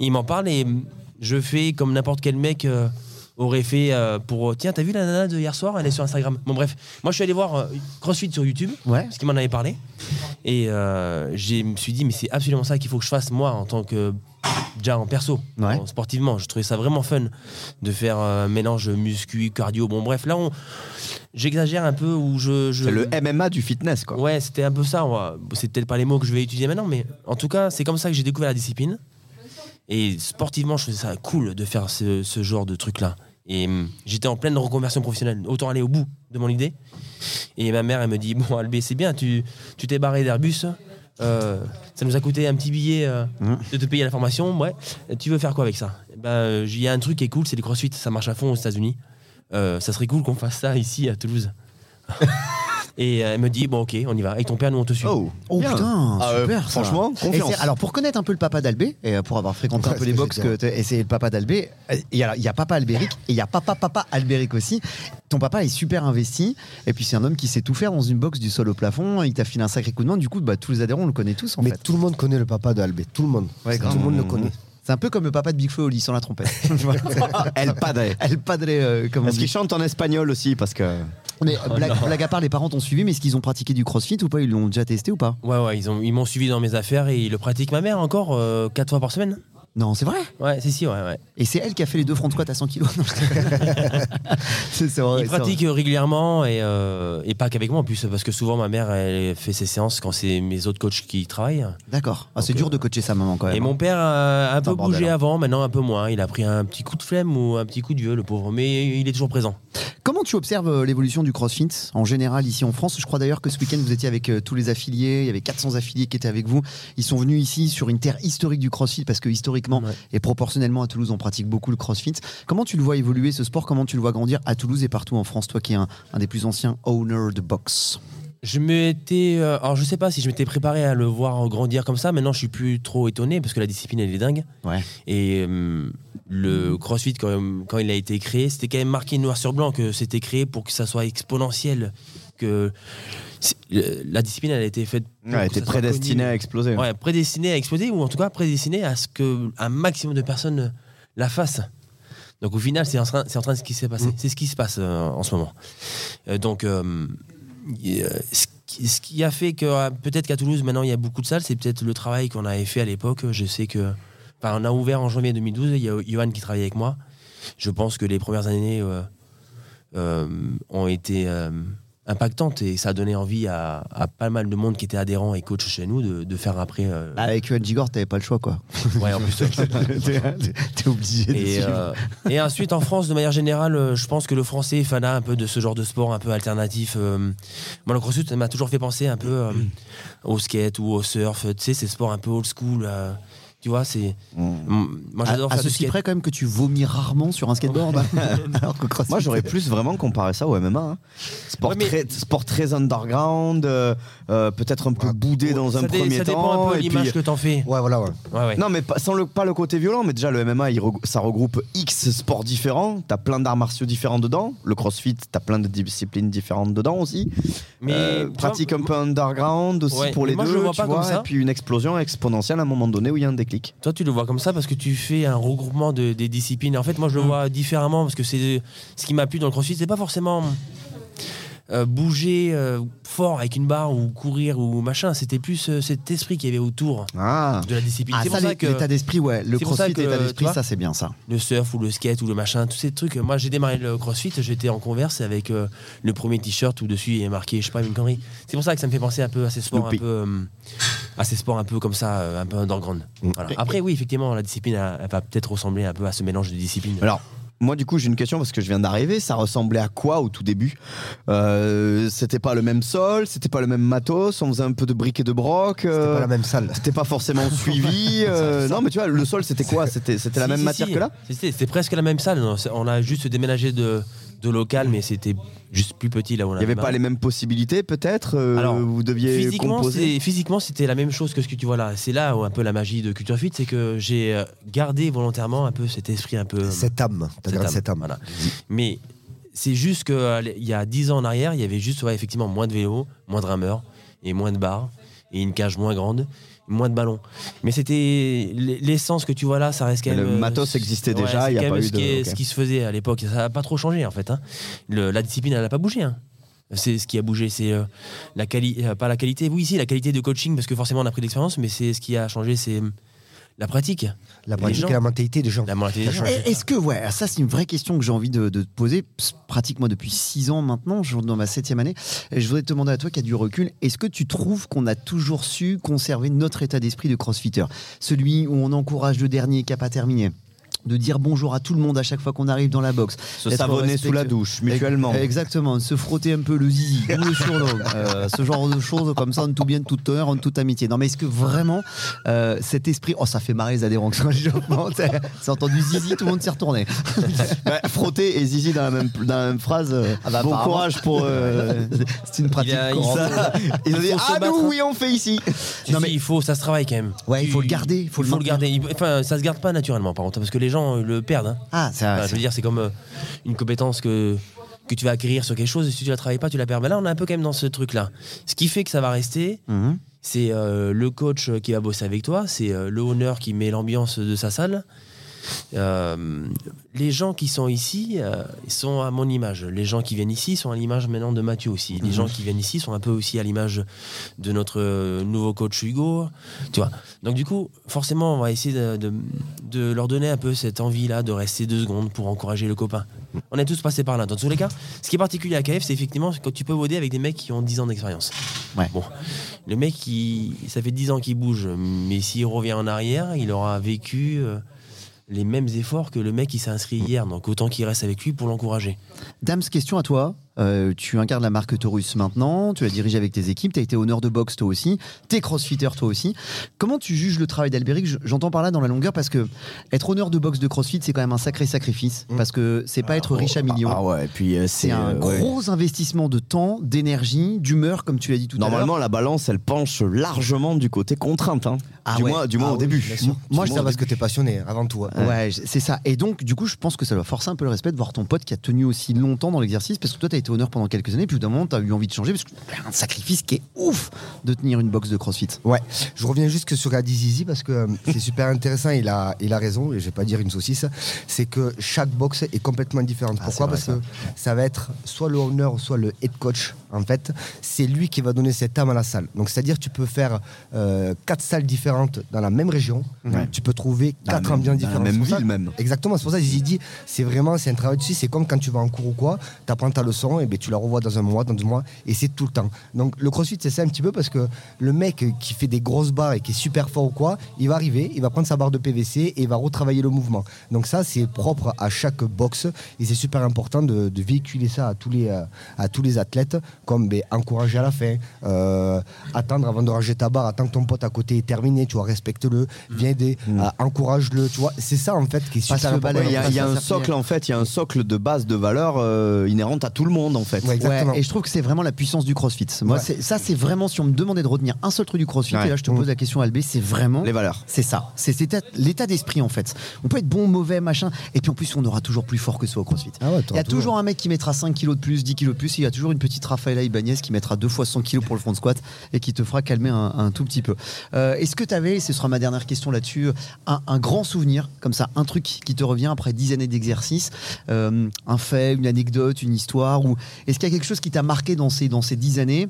il m'en parle et je fais comme n'importe quel mec euh, aurait fait euh, pour. Tiens, t'as vu la nana de hier soir? Elle est sur Instagram. Bon, bref. Moi, je suis allé voir euh, CrossFit sur YouTube. Ouais. Parce qu'il m'en avait parlé. Et euh, je me suis dit, mais c'est absolument ça qu'il faut que je fasse, moi, en tant que. Déjà en perso, Ouais. en sportivement. Je trouvais ça vraiment fun de faire un mélange muscu, cardio. Bon, bref, là, on... j'exagère un peu où je. je... C'est le MMA du fitness quoi. Ouais, c'était un peu ça. moi. C'est peut-être pas les mots que je vais utiliser maintenant, mais en tout cas, c'est comme ça que j'ai découvert la discipline. Et sportivement, je trouvais ça cool de faire ce, ce genre de truc-là. Et hum, j'étais en pleine reconversion professionnelle. Autant aller au bout de mon idée. Et ma mère, elle me dit Bon, Albé, c'est bien, tu tu t'es barré d'Airbus. euh, ça nous a coûté un petit billet euh, de te payer la formation. Ouais. Tu veux faire quoi avec ça? Ben, euh, Il y a un truc qui est cool, c'est le crossfit. Ça marche à fond aux États-Unis. Euh, ça serait cool qu'on fasse ça ici à Toulouse. *laughs* Et euh, elle me dit Bon, ok, on y va. Avec ton père, nous, on te suit. Oh, Oh putain, Ah, euh, super ça. franchement, confiance. alors pour connaître un peu le papa d'Albé et euh, pour avoir fréquenté un peu les box que et c'est le papa d'Albé, il y, a- il y a papa Albéric et il y a papa papa Albéric aussi. Ton papa est super investi et puis c'est un homme qui sait tout faire dans une box du sol au plafond. Il t'a filé un sacré coup de main. Du coup, bah, tous les adhérents on le connaît tous en mais fait. tout le monde connaît le papa de Albé, tout le monde. Ouais, tout le monde le connaît. C'est un peu comme le papa de Big Flo au lit sans la trompette. *laughs* El Padre. Elle padre euh, Est-ce dit. qu'il chante en espagnol aussi Parce que. Mais blague, blague à part, les parents t'ont suivi, mais est-ce qu'ils ont pratiqué du crossfit ou pas? Ils l'ont déjà testé ou pas? Ouais, ouais, ils ont- ils m'ont suivi dans mes affaires et ils le pratiquent ma mère encore euh, quatre fois par semaine. Non, c'est vrai Ouais, c'est si, ouais, ouais. Et c'est elle qui a fait les deux front squats à 100 kilos. Non, *laughs* c'est vrai. Ils c'est pratiquent régulièrement et, euh, et pas qu'avec moi en plus, parce que souvent ma mère elle fait ses séances quand c'est mes autres coachs qui travaillent. D'accord. Ah, c'est dur de coacher sa maman quand même. Et mon père a un peu bordel, bougé hein. avant, maintenant un peu moins. Il a pris un petit coup de flemme ou un petit coup de vieux, le pauvre, mais il est toujours présent. Comment tu observes euh, l'évolution du CrossFit en général ici en France? Je crois d'ailleurs que ce week-end vous étiez avec euh, tous les affiliés, il y avait 400 affiliés qui étaient avec vous. Ils sont venus ici sur une terre historique du CrossFit parce que historiquement Ouais. et proportionnellement à Toulouse on pratique beaucoup le CrossFit. Comment tu le vois évoluer ce sport? Comment tu le vois grandir à Toulouse et partout en France Toi qui es un, un des plus anciens owners de box. Je m'étais. euh, alors, je sais pas si je m'étais préparé à le voir grandir comme ça. Maintenant, je suis plus trop étonné parce que la discipline, elle est dingue. Ouais. Et euh, le CrossFit, quand, quand il a été créé, c'était quand même marqué noir sur blanc que c'était créé pour que ça soit exponentiel. Que la discipline, elle a été faite. Ouais, elle était prédestinée à exploser. Ouais, prédestinée à exploser ou en tout cas prédestinée à ce que un maximum de personnes la fassent. Donc au final, c'est en train, c'est en train de ce qui s'est passé. C'est ce qui se passe euh, en ce moment. Euh, donc euh, ce, qui, ce qui a fait que peut-être qu'à Toulouse maintenant il y a beaucoup de salles, c'est peut-être le travail qu'on avait fait à l'époque. Je sais que, enfin, on a ouvert en janvier 2012. Il y a Johan qui travaille avec moi. Je pense que les premières années ont été impactantes et ça a donné envie à, à pas mal de monde qui était adhérent et coach chez nous de, de faire après. euh, Avec Yoann Gigor, t'avais pas le choix, quoi. *laughs* Ouais, en plus. *laughs* T'es obligé de Et, suivre. euh, et ensuite, en France, de manière générale, euh, je pense que le français est fanat un peu de ce genre de sport un peu alternatif. euh. Moi, le crossfit, m'a toujours fait penser un peu au skate ou au surf. Tu sais, ces sports un peu old school. Tu vois, c'est. Moi, j'adore à, à ceci skate. près, quand même, que tu vomis rarement sur un skateboard. *laughs* alors que CrossFit, Moi, j'aurais plus vraiment comparé ça au MMA. hein. Sport, Ouais, mais- très, sport très underground, euh, euh, peut-être un peu boudé dans un ça, dé- premier ça temps. dépend un peu et l'image puis- que t'en fais. Ouais, voilà, ouais. Ouais, ouais. Non, mais pas, sans le, pas le côté violent, mais déjà le MMA, il ça regroupe X sports différents. T'as plein d'arts martiaux différents dedans. Le CrossFit, t'as plein de disciplines différentes dedans aussi. Mais Euh, pratique un peu underground aussi Ouais, pour mais les moi, je deux, le vois tu pas comme vois, ça. et puis une explosion exponentielle à un moment donné où il y a un Toi, tu le vois comme ça parce que tu fais un regroupement de, des disciplines. En fait, moi, je le vois différemment parce que c'est ce qui m'a plu dans le crossfit. C'est pas forcément euh, bouger euh, fort avec une barre ou courir ou machin. C'était plus euh, cet esprit qu'il y avait autour Ah, de la discipline. Ah, c'est ça, pour ça que l'état d'esprit, ouais. Le crossfit, l'état d'esprit, ça, c'est bien ça. le surf ou le skate ou le machin, tous ces trucs. Moi, j'ai démarré le crossfit, j'étais en converse avec le premier t-shirt où dessus il est marqué, je sais pas, une connerie. C'est pour ça que ça me fait penser un peu à ces sports un peu, à ces sports un peu comme ça, euh, un peu underground. Voilà. Après, oui, effectivement, la discipline, elle, va peut-être ressembler un peu à ce mélange de disciplines. Alors, moi, du coup, j'ai une question parce que je viens d'arriver. Ça ressemblait à quoi au tout début? Euh, C'était pas le même sol, c'était pas le même matos. On faisait un peu de briques et de broc. C'était euh, pas la même salle. C'était pas forcément *laughs* suivi. euh, non, mais tu vois, le sol, c'était quoi? C'était la Si, même si, matière si. que là? C'était presque la même salle. On a juste déménagé de, de local, mais c'était juste plus petit là où on Il n'y avait pas les mêmes possibilités, peut-être euh, Alors, Vous deviez Physiquement, composer physiquement, c'était la même chose que ce que tu vois là. C'est là où un peu la magie de Culture Fit, c'est que j'ai euh, gardé volontairement un peu cet esprit un peu. Cette âme. T'as cette gardé âme, cette âme. voilà. Mais c'est juste qu'il y a 10 ans en arrière, il y avait juste ouais, effectivement moins de vélos, moins de rameurs et moins de barres et une cage moins grande. Moins de ballons. Mais c'était l'essence que tu vois là, ça reste quand même. le euh, matos existait ouais, déjà, il y a pas eu ce qui, de- est- ok. ce qui se faisait à l'époque. Ça n'a pas trop changé en fait. hein. Le- la discipline, elle n'a pas bougé. hein. C'est ce qui a bougé, c'est euh, la qualité, pas la qualité. Oui, si la qualité de coaching, parce que forcément on a pris de l'expérience, mais c'est ce qui a changé, c'est euh, la pratique. La pratique gens. et la mentalité des gens. La mentalité des gens. Et- Est-ce que, ouais, ça c'est une vraie question que j'ai envie de, de te poser, pratiquement depuis six ans maintenant, je suis dans ma septième année, et je voudrais te demander à toi qui as du recul, est-ce que tu trouves qu'on a toujours su conserver notre état d'esprit de crossfitter? Celui où on encourage le dernier qui n'a pas terminé? De dire bonjour à tout le monde à chaque fois qu'on arrive dans la boxe. Se savonner sous la douche, mutuellement. Exactement, de se frotter un peu le zizi *laughs* ou le surnom. euh, ce genre de choses comme ça, en tout bien, de toute honneur, en toute amitié. Non, mais est-ce que vraiment euh, cet esprit. Oh, ça fait marrer les adhérents. C'est entendu zizi, tout le monde s'est retourné. Ouais, *laughs* frotter et zizi dans la même, dans la même phrase. euh, Ah bah, bon courage pour. euh, *laughs* C'est une pratique Il a- il courante. ça- Ils ont Il dit Ah, battre, nous, hein. oui, on fait ici. Tu sais, il faut, ça se travaille quand même. Ouais, il faut le garder, il faut le le garder. Enfin, ça se garde pas naturellement, par contre, parce que les gens euh, le perdent. hein. Ah, ça. Enfin, je veux dire, c'est comme euh, une compétence que que tu vas acquérir sur quelque chose et si tu la travailles pas, tu la perds. Mais là, on est un peu quand même dans ce truc-là. Ce qui fait que ça va rester, Mhm. c'est euh, le coach qui va bosser avec toi, c'est euh, le owner qui met l'ambiance de sa salle. Euh, les gens qui sont ici euh, sont à mon image. Les gens qui viennent ici sont à l'image maintenant de Mathieu aussi. Les gens qui viennent ici sont un peu aussi à l'image de notre euh, nouveau coach Hugo. Tu vois. Donc du coup, forcément, on va essayer de, de- de leur donner un peu cette envie-là de rester deux secondes pour encourager le copain. On est tous passés par là. Dans tous les cas, ce qui est particulier à KF, c'est effectivement quand tu peux voder avec des mecs qui ont 10 ans d'expérience. Ouais. Bon, le mec, qui, ça fait 10 ans qu'il bouge, mais s'il revient en arrière, il aura vécu euh, les mêmes efforts que le mec qui s'est inscrit hier. Donc autant qu'il reste avec lui pour l'encourager. Dams, question à toi. Euh, tu incarnes la marque Taurus maintenant, tu la diriges avec tes équipes, tu as été honneur de boxe toi aussi, t'es crossfitter toi aussi. Comment tu juges le travail d'Albéric J'entends par là dans la longueur parce que être honneur de boxe de crossfit, c'est quand même un sacré sacrifice parce que c'est pas être riche à millions. Ah ouais, et puis euh, C'est un euh, ouais. gros investissement de temps, d'énergie, d'humeur, comme tu l'as dit tout à l'heure. Normalement, la balance, elle penche largement du côté contrainte. hein. Ah du, ouais. moins, du moins Ah au oui, début. sûr. Moi, je sais parce que t'es passionné avant tout. hein. Ouais, c'est ça. Et donc, du coup, je pense que ça doit forcer un peu le respect de voir ton pote qui a tenu aussi longtemps dans l'exercice, parce que toi, tu as été honneur pendant quelques années, puis d'un moment, tu as eu envie de changer, parce que c'est un sacrifice qui est ouf de tenir une box de CrossFit. Ouais, je reviens juste que sur Adi Zizi parce que euh, *laughs* c'est super intéressant, il a, il a raison, et je vais pas dire une saucisse, c'est que chaque box est complètement différente. Ah, Pourquoi? vrai, Parce que ça va être soit le owner, soit le head coach, en fait, c'est lui qui va donner cette âme à la salle. Donc c'est-à-dire tu peux faire euh, quatre salles différentes dans la même région, Ouais. tu peux trouver Dans quatre ambiances dans la différentes. même ça- ville, même. Exactement, c'est pour ça que j'ai dit, c'est vraiment, c'est un travail dessus, c'est comme quand tu vas en cours ou quoi, tu apprends ta leçon, et ben tu la revois dans un mois, dans deux mois, et c'est tout le temps. Donc le crossfit, c'est ça un petit peu parce que le mec qui fait des grosses barres et qui est super fort ou quoi, il va arriver, il va prendre sa barre de PVC et il va retravailler le mouvement. Donc ça, c'est propre à chaque box, et c'est super important de, de véhiculer ça à tous les, à tous les athlètes, comme ben, encourager à la fin, euh, attendre avant de ranger ta barre, attends que ton pote à côté est terminé, tu vois, respecte-le, viens aider, euh, encourage-le, tu vois, c'est ça en fait qui est super balai, Il y a, y un socle en fait, il y a un socle de base de valeurs euh, inhérentes à tout le monde en fait. Ouais, exactement. Ouais, et je trouve que c'est vraiment la puissance du crossfit. Moi, ça, c'est vraiment, si on me demandait de retenir un seul truc du crossfit, Ouais. et là, je te pose la question, Albé, c'est vraiment. Les valeurs. C'est ça. C'est l'état d'esprit, en fait. On peut être bon, mauvais, machin, et puis en plus, on aura toujours plus fort que soi au crossfit. Ah ouais, Il y a toujours un mec qui mettra 5 kilos de plus, 10 kilos de plus, et il y a toujours une petite Rafaela Ibanez qui mettra deux fois 100 kilos pour le front squat et qui te fera calmer un, un tout petit peu. Euh, Est-ce que tu avais, et ce sera ma dernière question là-dessus, un, un grand souvenir, comme ça, un truc qui te revient après 10 années d'exercice, euh, un fait, une anecdote, une histoire, ou est-ce qu'il y a quelque chose qui t'a marqué dans ces, dans ces 10 années?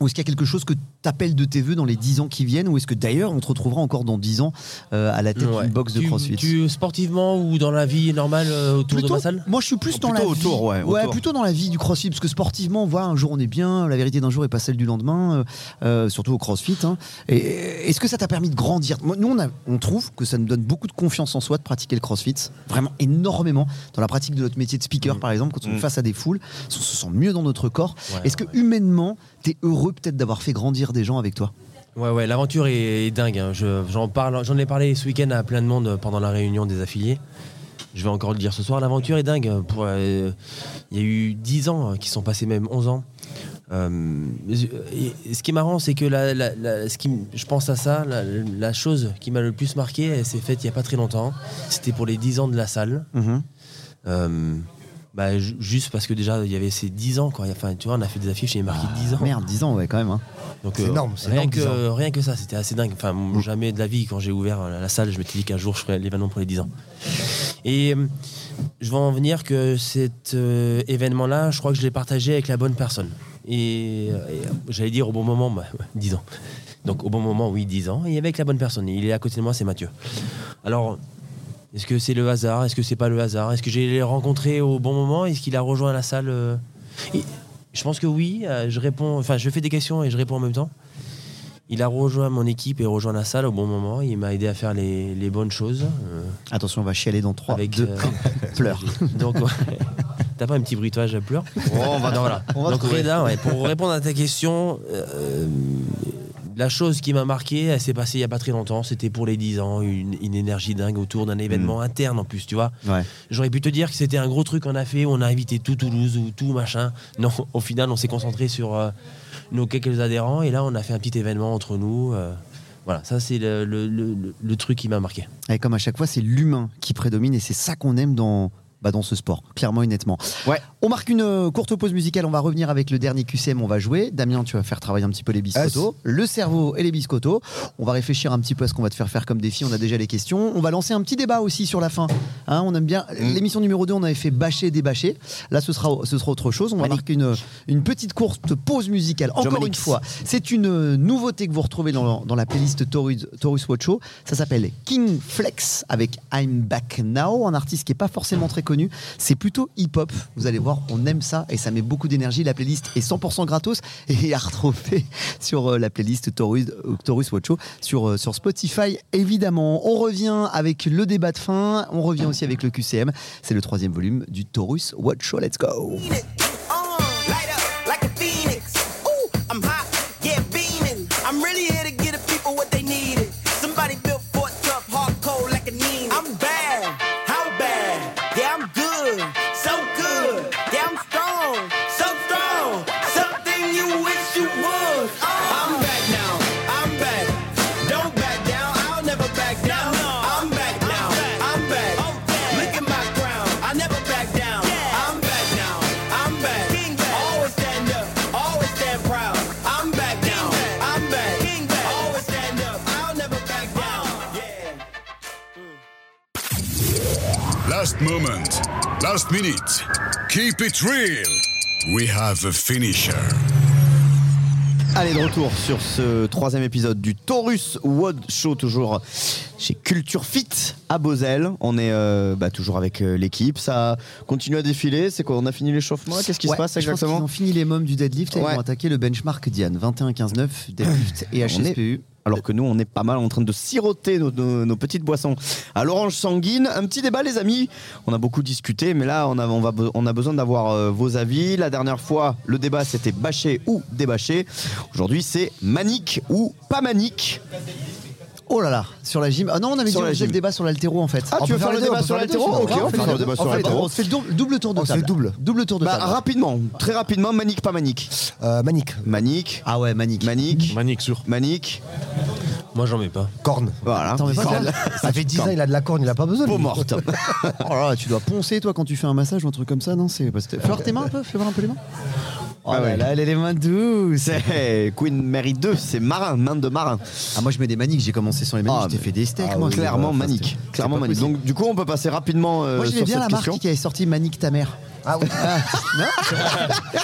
Ou est-ce qu'il y a quelque chose que tu appelles de tes voeux dans les 10 ans qui viennent Ou est-ce que d'ailleurs on te retrouvera encore dans 10 ans euh, à la tête Ouais. d'une box de Tu- crossfit tu, Sportivement ou dans la vie normale euh, autour Plutôt- de ma salle Moi, je suis plus Oh, dans plutôt la autour, vie. ouais, autour. plutôt dans la vie du CrossFit, parce que sportivement, voilà, un jour on est bien, la vérité d'un jour est pas celle du lendemain, euh, euh, surtout au CrossFit. hein. Et est-ce que ça t'a permis de grandir? Moi, Nous, on, a- on trouve que ça nous donne beaucoup de confiance en soi de pratiquer le CrossFit, vraiment énormément dans la pratique de notre métier de speaker, par exemple, quand on est Mm. face à des foules, on se sent mieux dans notre corps. Ouais, est-ce que humainement, t'es heureux peut-être d'avoir fait grandir des gens avec toi Ouais, ouais, l'aventure est, est dingue. hein. Je- J'en parle, j'en ai parlé ce week-end à plein de monde pendant la réunion des affiliés. Je vais encore le dire ce soir. L'aventure est dingue. Pour, euh, Il y a eu 10 ans euh, qui sont passés, même 11 ans. Euh, et ce qui est marrant, c'est que la, la- la- ce qui, je pense à ça, la, chose qui m'a le plus marqué, elle s'est faite il n'y a pas très longtemps. C'était pour les 10 ans de la salle. Euh, bah, ju- juste parce que déjà, il y avait ces 10 ans. Quoi. Enfin, tu vois, on a fait des affiches, j'ai marqué 10 ans. Merde, 10 ans, ouais, quand même. hein. Donc, C'est énorme, c'est rien, énorme, que, 10 ans. rien que ça, c'était assez dingue. Enfin, jamais de la vie, quand j'ai ouvert la, la salle, je m'étais dit qu'un jour, je ferais l'événement pour les 10 ans. Et euh, je vais en venir que cet euh, événement-là, je crois que je l'ai partagé avec la bonne personne. Et, euh, et, euh, j'allais dire au bon moment, bah, ouais, 10 ans. Donc au bon moment, oui, 10 ans. Et avec la bonne personne. Il est à côté de moi, c'est Mathieu. Alors, est-ce que c'est le hasard? Est-ce que c'est pas le hasard? Est-ce que j'ai rencontré au bon moment? Est-ce qu'il a rejoint la salle euh? Et Je pense que oui. euh, Je réponds, enfin, je fais des questions et je réponds en même temps. Il a rejoint mon équipe et rejoint la salle au bon moment. Il m'a aidé à faire les, les bonnes choses. euh, Attention, on va chialer dans 3, avec 2, euh, *laughs* pleure. Donc, ouais. *laughs* t'as pas un petit bruitage à pleurs on va- Non, voilà. on va Donc. Reda, ouais, pour répondre à ta question, euh, la chose qui m'a marqué, elle s'est passée il y a pas très longtemps. C'était pour les 10 ans, une, une énergie dingue autour d'un événement interne en plus, tu vois. Ouais. J'aurais pu te dire que c'était un gros truc qu'on a fait, où on a invité tout Toulouse ou tout machin. Non, au final, on s'est concentré sur euh, nos quelques adhérents et là, on a fait un petit événement entre nous. euh, voilà, ça, c'est le, le- le- le truc qui m'a marqué. Et comme à chaque fois, c'est l'humain qui prédomine et c'est ça qu'on aime dans, bah, dans ce sport, clairement et nettement. Ouais. On marque une euh, courte pause musicale, on va revenir avec le dernier QCM, on va jouer. Damien, tu vas faire travailler un petit peu les biscottos, le cerveau et les biscottos. On va réfléchir un petit peu à ce qu'on va te faire faire comme défi, on a déjà les questions. On va lancer un petit débat aussi sur la fin. Hein, on aime bien. L'émission numéro 2, on avait fait bâcher, débâcher. Là, ce sera, ce sera autre chose. On va marquer une, une petite courte pause musicale. Encore une fois, c'est une euh, nouveauté que vous retrouvez dans, dans la playlist Taurus, Taurus Watch Show. Ça s'appelle King Flex avec I'm Back Now, un artiste qui n'est pas forcément très connu. C'est plutôt hip-hop. Vous allez voir, on aime ça et ça met beaucoup d'énergie. La playlist est 100% gratos *laughs* et à retrouver sur euh, la playlist Taurus, Taurus Watch Show sur, euh, sur Spotify évidemment. On revient avec le débat de fin. On revient aussi avec le QCM. C'est le troisième volume du Taurus Watch Show. Let's go. Moment. Last minute. Keep it real. We have a finisher. Allez, de retour sur ce troisième épisode du Taurus WOD Show, toujours chez Culture Fit à Beauzelle. On est euh, bah, toujours avec euh, l'équipe. Ça continue à défiler. C'est quoi On a fini l'échauffement? Qu'est-ce qui Ouais, se passe exactement? ont fini les mômes du deadlift et Ouais. ils vont attaquer le benchmark Diane 21-15-9 deadlift et On HSPU. Alors que nous, on est pas mal en train de siroter nos, petites boissons à l'orange sanguine. Un petit débat, les amis. On a beaucoup discuté, mais là, on a besoin d'avoir euh, vos avis. La dernière fois, le débat, c'était bâché ou débâché. Aujourd'hui, c'est manique ou pas manique. Oh là là, sur la gym. Ah non, on avait Sur dit on faisait le débat sur l'altéro en fait. Ah, On tu veux faire le débat sur l'altéro. Ok, on fait le débat sur l'altéro. On fait le double, tour de table. fait double. Double tour de Bah, table. rapidement, très rapidement, manique, pas manique. Euh, Manique, Manique, Ah ouais, Manique. manique, Manique sûr. manique. Moi, j'en mets pas. corne. Voilà. Pas, Corne. Ça fait 10 ans, il a de la corne, il a pas besoin. Peau morte. *laughs* Oh là là, tu dois poncer toi quand tu fais un massage ou un truc comme ça, non C'est parce que- Fais voir tes mains un peu, fais voir un peu les mains. Oh Ah là ouais. là, elle a les mains douces. C'est Queen Mary 2, c'est marin, main de marin. Ah moi je mets des maniques, j'ai commencé sans les maniques, Ah, j'ai mais- fait des steaks Ah moi. oui, clairement Enfin, manique. c'était- Clairement c'est pas manique. possible. Donc du coup, on peut passer rapidement euh, moi sur j'aimais bien cette la question. marque qui avait sorti Manique ta mère. Ah oui, *laughs* Non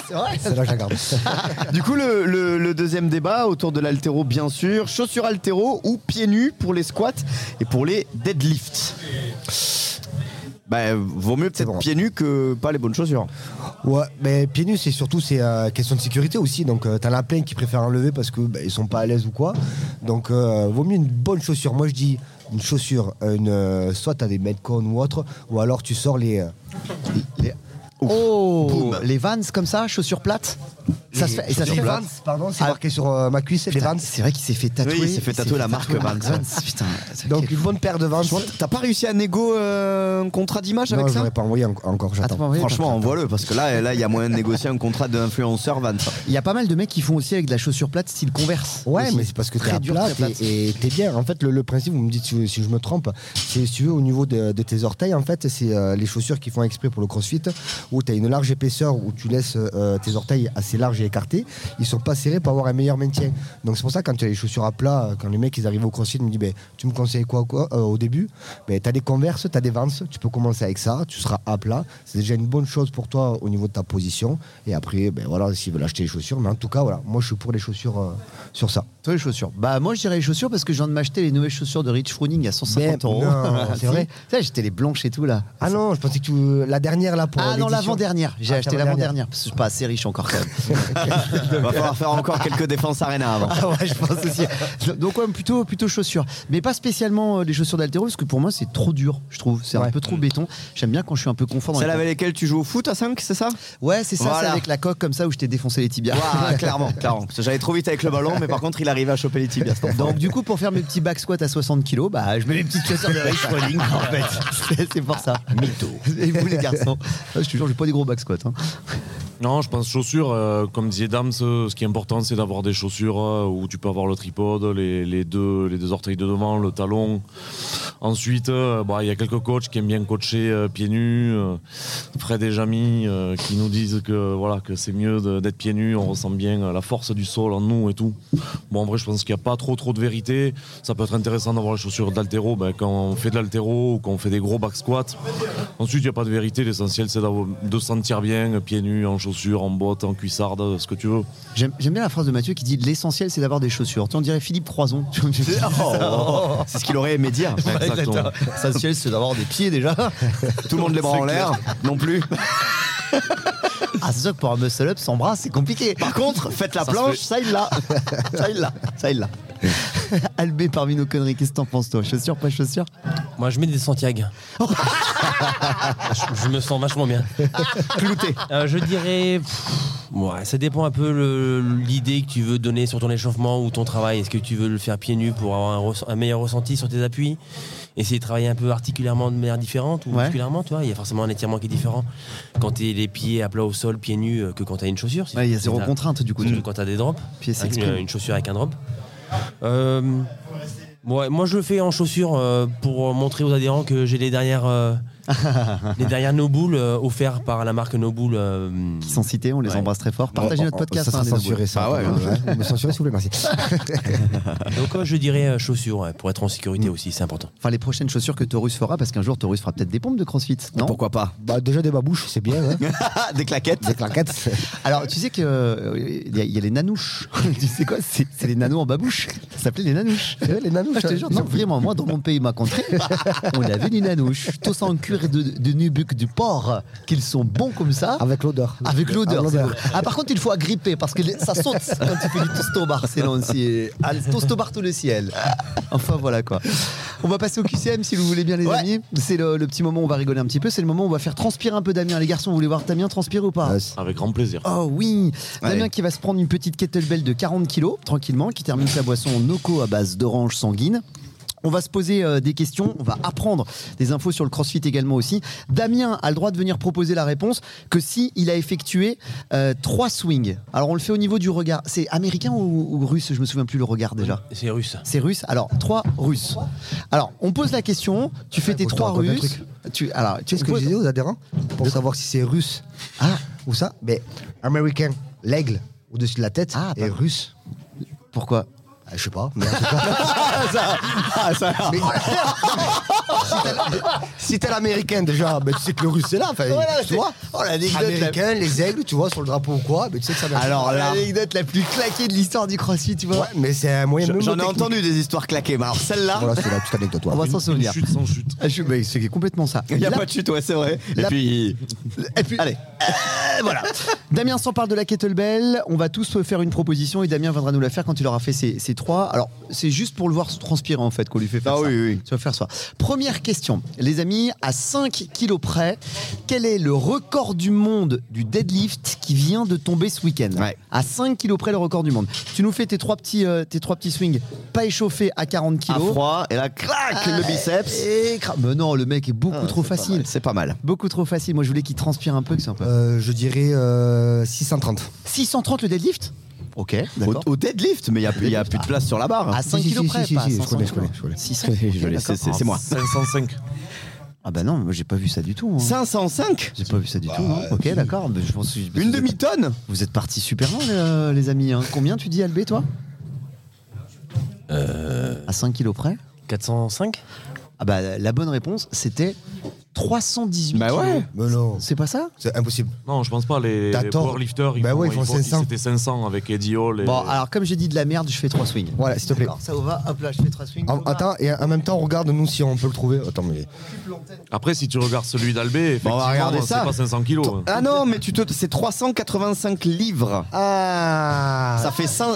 C'est vrai celle-là, je la garde. *laughs* Du coup, le, le- le deuxième débat autour de l'altéro, bien sûr. Chaussures altéro ou pieds nus pour les squats et pour les deadlifts? Bah, vaut mieux peut-être bon. pieds nus que pas les bonnes chaussures. Ouais, mais pieds nus, c'est surtout c'est euh, question de sécurité aussi. Donc, euh, t'en as plein qui préfèrent enlever parce que bah, ils sont pas à l'aise ou quoi. Donc, euh, vaut mieux une bonne chaussure. Moi, je dis une chaussure, une, euh, soit t'as des Metcon ou autre, ou alors tu sors les. euh, les- Oh Boum. Les Vans comme ça, chaussures plates Ça se fait, et ça se fait Vans, pardon, c'est Ah. marqué sur euh, ma cuisse, les Putain, Vans. C'est vrai qu'il s'est fait tatouer. Oui, il s'est fait tatouer la marque Vans. Putain, ça- Donc, une bonne paire de Vans. Franchement, T'as pas réussi à négo euh, un contrat d'image Non, avec je ça l'aurais pas envoyé en- encore, Attends, j'attends. oui, Franchement, envoie-le parce que là, là, il y a moyen de négocier un contrat d'influenceur Vans. Il y a pas mal de mecs qui font aussi avec de la chaussure plate style Converse. Ouais, aussi. mais c'est parce que t'es Très à dur, plat très plate. et et t'es bien. En fait, le, le principe, vous me dites si, si je me trompe, c'est si tu veux au niveau de, de tes orteils, en fait, c'est euh, les chaussures qui font exprès pour le crossfit, où t'as une large épaisseur, où tu laisses euh, tes orteils assez larges et écartés. Ils sont pas serrés pour avoir un meilleur maintien. Donc c'est pour ça quand tu as les chaussures à plat, quand les mecs ils arrivent au crossfit, ils me disent ben, tu me conseilles quoi, quoi euh, au début? Ben, T'as des converses, t'as des vans, tu peux commencer avec ça, tu seras à plat. C'est déjà une bonne chose pour toi au niveau de ta position. Et après, ben voilà, s'ils veulent acheter les chaussures, mais en tout cas, voilà, moi je suis pour les chaussures euh, sur ça. Toi les chaussures. Bah moi je dirais les chaussures parce que je viens de m'acheter les nouvelles chaussures de Rich Froning à 150 Mais euros. c'est *laughs* vrai Tu j'étais les blanches et tout là. Ah non, je pensais que tu... la dernière là pour Ah non, l'avant-dernière. J'ai Ah, acheté l'avant-dernière. l'avant-dernière parce que je suis pas assez riche encore quand même. *laughs* Va falloir faire encore quelques défenses arena avant. Ah ouais, je pense aussi. Donc ouais, plutôt plutôt chaussures, mais pas spécialement euh, les chaussures d'altéro parce que pour moi c'est trop dur, je trouve. C'est un peu trop béton. J'aime bien quand je suis un peu confort dans Celle les avec lesquelles tu joues au foot à 5, c'est ça? Ouais, c'est ça, c'est Voilà. avec la coque comme ça où je t'ai défoncé les tibias. Ouah, *laughs* Clairement, clairement. J'allais trop vite avec le ballon, mais par contre, il arrivait à choper les tibias. Donc du coup pour faire mes petits back squats à 60 kg, bah je mets les petites chaussures de Rich Froning en fait. *laughs* C'est- C'est pour ça. Mytho. Et vous les garçons Ah, Je te jure, j'ai pas des gros back squats. hein. Non, je pense chaussures, euh, comme disait Dams, ce qui est important, c'est d'avoir des chaussures euh, où tu peux avoir le tripode, les deux, les deux orteils de devant, le talon. Ensuite, euh, bah, il y a quelques coachs qui aiment bien coacher euh, pieds nus. euh, Fred et Jamy euh, qui nous disent que, voilà, que c'est mieux d'être pieds nus, on ressent bien la force du sol en nous et tout. Bon, en vrai, je pense qu'il n'y a pas trop trop de vérité. Ça peut être intéressant d'avoir les chaussures d'altéro ben, quand on fait de l'altéro ou quand on fait des gros back squats. Ensuite, il n'y a pas de vérité. L'essentiel, c'est de se sentir bien, pieds nus, en chaussures, en bottes, en cuissardes, ce que tu veux. J'aime bien la phrase de Mathieu qui dit l'essentiel c'est d'avoir des chaussures. Tu on dirait Philippe Croison. *laughs* Oh, *laughs* c'est ce qu'il aurait aimé dire. Exactement. L'essentiel c'est d'avoir des pieds déjà. Tout le monde les bras en l'air, non plus. *laughs* Ah c'est sûr que pour un muscle up sans bras c'est compliqué. Par contre, faites la Ça planche, fait. ça il l'a. Ça il l'a. Ça il l'a. *laughs* Albé parmi nos conneries, qu'est-ce que t'en penses toi? Chaussures, pas chaussures? Moi, je mets des Santiago. *laughs* je, je me sens vachement bien. Clouté. Euh, je dirais. pff, ouais, ça dépend un peu l'idée que tu veux donner sur ton échauffement ou ton travail. Est-ce que tu veux le faire pieds nus pour avoir un meilleur ressenti sur tes appuis? Essayer de travailler un peu articulairement de manière différente ou Ouais. musculairement, tu vois. Il y a forcément un étirement qui est différent quand tu es les pieds à plat au sol, pieds nus, euh, que quand tu as une chaussure. Ouais, il y a zéro contrainte du coup. Surtout quand tu as des drops. Avec une, une chaussure avec un drop. Euh, ouais, moi, je le fais en chaussure euh, pour montrer aux adhérents que j'ai les dernières. *laughs* Les dernières No Bull euh, offerts par la marque No Bull. euh, Qui sont cités, on les Ouais. embrasse très fort. Partagez notre podcast. Ça hein, sera les censuré, ça. Ah ouais, Ouais, Me *laughs* censurez, s'il vous plaît, merci. *laughs* Donc euh, je dirais euh, chaussures ouais, pour être en sécurité aussi, c'est important. Enfin, les prochaines chaussures que Taurus fera, parce qu'un jour Taurus fera peut-être des pompes de CrossFit, non? Pourquoi pas? Bah, déjà, des babouches, c'est bien. Hein. Des claquettes Des claquettes. Alors, tu sais que euh, il y, a- il y a les nanouches. tu sais quoi? C'est c'est les nanos en babouche. Ça s'appelait les nanouches. Les nanouches, Ah, je te hein. jure, non, vraiment, moi, dans mon pays, ma contrée, on avait des nanouches. Tous en cuir de, de nubuck du porc, qu'ils sont bons comme ça. Avec l'odeur. Avec l'odeur. C'est l'odeur. Ah, par contre, il faut agripper parce que ça saute *laughs* quand tu fais du tostobar. Sinon, c'est ah, le tostobar tout le ciel. *laughs* Enfin, voilà quoi. On va passer au QCM si vous voulez bien, les Ouais. amis. C'est le, le petit moment où on va rigoler un petit peu. C'est le moment où on va faire transpirer un peu Damien. Les garçons, vous voulez voir Damien transpirer ou pas Avec grand plaisir. Oh oui Allez. Damien qui va se prendre une petite kettlebell de 40 kilos, tranquillement, qui termine sa boisson Noco à base d'orange sanguine. On va se poser euh, des questions, on va apprendre des infos sur le crossfit également aussi. Damien a le droit de venir proposer la réponse que si il a effectué euh, trois swings. Alors on le fait au niveau du regard. C'est américain ou, ou russe? Je me souviens plus le regard déjà. C'est russe. C'est russe. Alors, trois russes. Alors, on pose la question, tu fais tes trois russes. Tu, alors, tu sais ce que je disais aux adhérents Pour savoir si c'est russe. Ah, ou ça? Mais américain, l'aigle au-dessus de la tête Ah, et russe. Pourquoi? Je sais pas. Mais en tout cas, *laughs* Mais- si t'as- *laughs* si t'es l'américain déjà, ben, tu sais que le russe c'est là. enfin, Voilà, tu c'est- vois oh, l'anecdote, Américain, les aigles, tu vois, sur le drapeau ou quoi, ben, tu sais que ça vient. Alors, l'anecdote la plus claquée de l'histoire du crossfit, tu vois Ouais, mais c'est un moyen J'en ai mnémotechnique. entendu des histoires claquées, mais alors celle-là, Voilà, c'est la petite anecdote. On va s'en souvenir. Chute sans chute. Ah, je- mais C'est complètement ça. il n'y a Là- pas de chute, ouais, c'est vrai. Et La- puis, Et puis, allez. euh, voilà. Damien s'en parle de la kettlebell. On va tous faire une proposition et Damien viendra nous la faire quand il aura fait ses, ses trois. Alors, c'est juste pour le voir transpirer en fait qu'on lui fait faire Ah ça. oui, oui. Tu vas faire ça. Première question, les amis, à 5 kilos près, quel est le record du monde du deadlift qui vient de tomber ce week-end Ouais. À 5 kilos près, le record du monde. Tu nous fais tes trois petits, euh, tes trois petits swings, pas échauffés à 40 À kilos. froid, et là, clac, le biceps. Et cra- Mais non, le mec est beaucoup Ah, trop facile. C'est pas mal. Beaucoup trop facile. Moi, je voulais qu'il transpire un peu, que c'est un peu. Euh, je dirais euh, 630. 630 le deadlift? Ok, Au, d'accord. au deadlift, mais il n'y a, il y a plus de place sur la barre. À 5 Si, si, kilos si, près, pas je 500 connais, je kilos. connais, je connais. 600 Je l'ai, d'accord. c'est- moi. 505. Ah bah non, moi j'ai pas vu ça du tout. hein. 505 J'ai pas vu ça du tout. hein. Ok, d'accord. mais je pense que- Une vous êtes- demi-tonne Vous êtes partis super loin, les, les amis. hein. Combien tu dis, Albé, toi À 5 kilos près 405 Ah bah la bonne réponse, c'était 318 Bah ouais. kilos. Mais non, C'est pas ça c'est impossible. Non, je pense pas. Les, T'as les tort. powerlifters, ils Bah font, ouais, ils font 500. C'était 500 avec Eddie Hall. Et... Bon, alors comme j'ai dit de la merde, je fais 3 swings. Voilà, s'il te plaît. D'accord, ça vous va Hop là, je fais 3 swings. En- attends, et en même temps, regarde-nous si on peut le trouver. Attends, mais. Après, si tu regardes celui d'Albé, Bon, on effectivement, va regarder c'est ça. pas 500 kilos. hein. Ah non, mais tu te, c'est 385 livres. Ah Ça fait 5.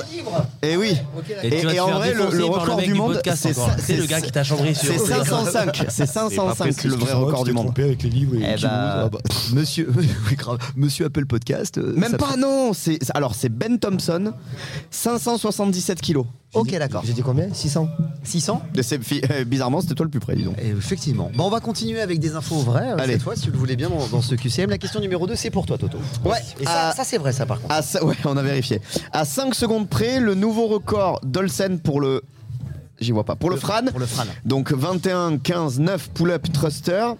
Eh oui. Et, Et- tu vas et te en faire vrai, le- défoncer le par record mec du monde, podcast c'est encore. ça- C'est le gars qui t'a chambré sur. C'est 505. C'est 505 le vrai record du avec les livres Eh bah, *laughs* monsieur, *laughs* oui, grave. monsieur Apple Podcast. euh, Même pas, non. C'est alors c'est Ben Thompson, 577 kilos. Ok, d'accord. J'ai dit combien? 600 600 Et c'est- fi- *laughs* euh, Bizarrement, c'était toi le plus près, dis donc. Et Effectivement. Bon, on va continuer avec des infos vraies euh, Allez. cette fois, si vous le voulez bien, dans, dans ce QCM. La question numéro 2, c'est pour toi, Toto. Ouais. Et ça, à- ça, c'est vrai, ça, par contre. à ouais, on a vérifié. À 5 secondes près, le nouveau record d'Olsen pour le. J'y vois pas. Pour le, Fran. Pour le Fran. Donc 21, 15, 9 pull-up thruster.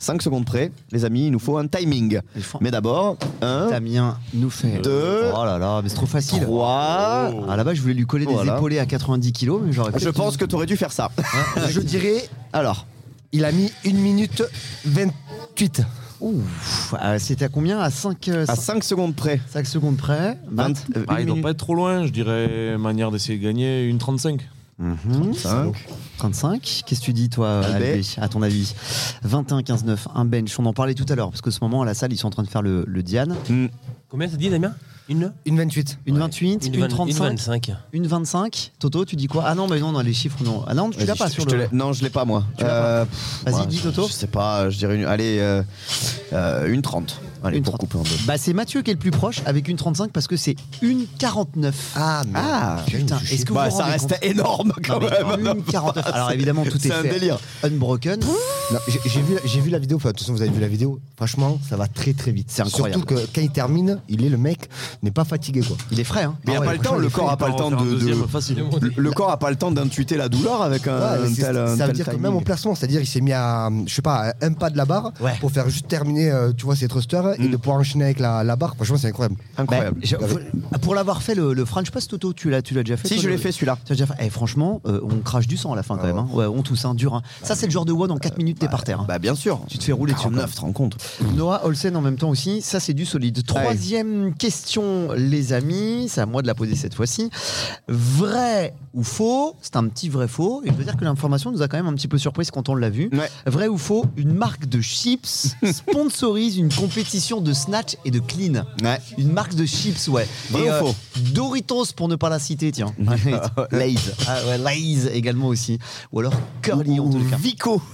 5 secondes près, les amis, il nous faut un timing. Mais d'abord, 1, Damien nous fait. Deux. Oh là là, mais c'est trop facile. 3. Ah là-bas, je voulais lui coller des épaulés à 90 kilos, mais j'aurais Je pense que tu aurais dû faire ça. Je dirais, Alors, il a mis 1 minute 28. Ouf, ah, c'était à combien? À 5, à 5 secondes près. secondes près. 20, euh, Bah, une il doit pas être trop loin, je dirais, manière d'essayer de gagner, une 35. Mhm. 5. 35. Qu'est-ce que tu dis, toi, Albé à ton avis? 21, 15, 9, un bench. On en parlait tout à l'heure, parce que ce moment, à la salle, ils sont en train de faire le, le Diane. Combien t'as dit, Damien? Une? Une 28. Une 28, une, Une, vingt- 35, une 25. une 25. Toto, tu dis quoi? Ah non, mais non, non, les chiffres, non. Ah non, tu l'as pas je- sur je le. l'ai- Non, je l'ai pas moi. Euh, Vas-y, ouais, dis, Toto. Je sais pas, je dirais une. Allez, euh, euh, une 30. Allez, Une pour 30. couper en deux. Bah c'est Mathieu qui est le plus proche avec une 35 parce que c'est une 49. Ah, mais. Ah, Putain, est-ce que vous Bah, vous ça reste énorme quand Non, même. une *laughs* 49. Alors évidemment tout est, C'est un fait délire. unbroken. J'ai- vu, j'ai vu la vidéo, enfin, de toute façon, vous avez vu la vidéo. Franchement, ça va très très vite. C'est incroyable. Surtout que quand il termine, il est le mec n'est pas fatigué quoi. Il est frais hein. Mais il Ah a ouais, pas le temps, le corps a pas le temps de. Le- Le corps a pas le temps d'intuiter la douleur avec un, tel. ça veut dire que même au placement, c'est-à-dire il s'est mis à, je sais pas, un pas de la barre pour faire juste terminer, euh, tu vois, ses thrusters et de pouvoir enchaîner avec la, la barre. Franchement, c'est incroyable. Incroyable. Bah, faut- pour l'avoir fait le, le French Post Toto, tu l'as tu l'as déjà fait Si, toi, je le- l'ai fait celui-là. Tu l'as déjà fait Eh, franchement, euh, on crache du sang à la fin quand même. hein. Ouais, on tousse, hein, dur. hein. Ça, c'est le genre de WOD en 4 minutes, t'es par terre. hein. Bah, bien sûr. Tu te fais rouler dessus. 49, tu te rends compte. Noah Olsen en même temps aussi, ça c'est du solide. Troisième question, les amis, c'est à moi de la poser cette fois-ci. Vrai ou faux? C'est un petit vrai faux. Et je veux dire que l'information nous a quand même un petit peu surprise quand on l'a vu. Ouais. Vrai ou faux Une marque de chips sponsorise une compétition de snatch et de clean. Ouais. Une marque de chips, ouais. Vrai Et, ou faux Doritos pour ne pas la citer, tiens. *laughs* *laughs* Lay's. Ah ouais, Lay's également aussi. Ou alors Curly en Ou tout cas. Vico. *laughs*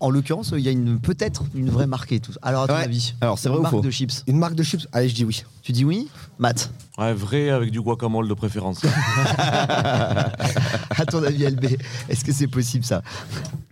En l'occurrence, il y a une peut-être une vraie marque et tout. Alors à ton Ouais. avis Alors, c'est une vrai ou marque faux de chips? Une marque de chips? Allez, je dis oui. Tu dis oui? Matt? Ouais, vrai avec du guacamole de préférence. À ton avis, LB, est-ce que c'est possible ça?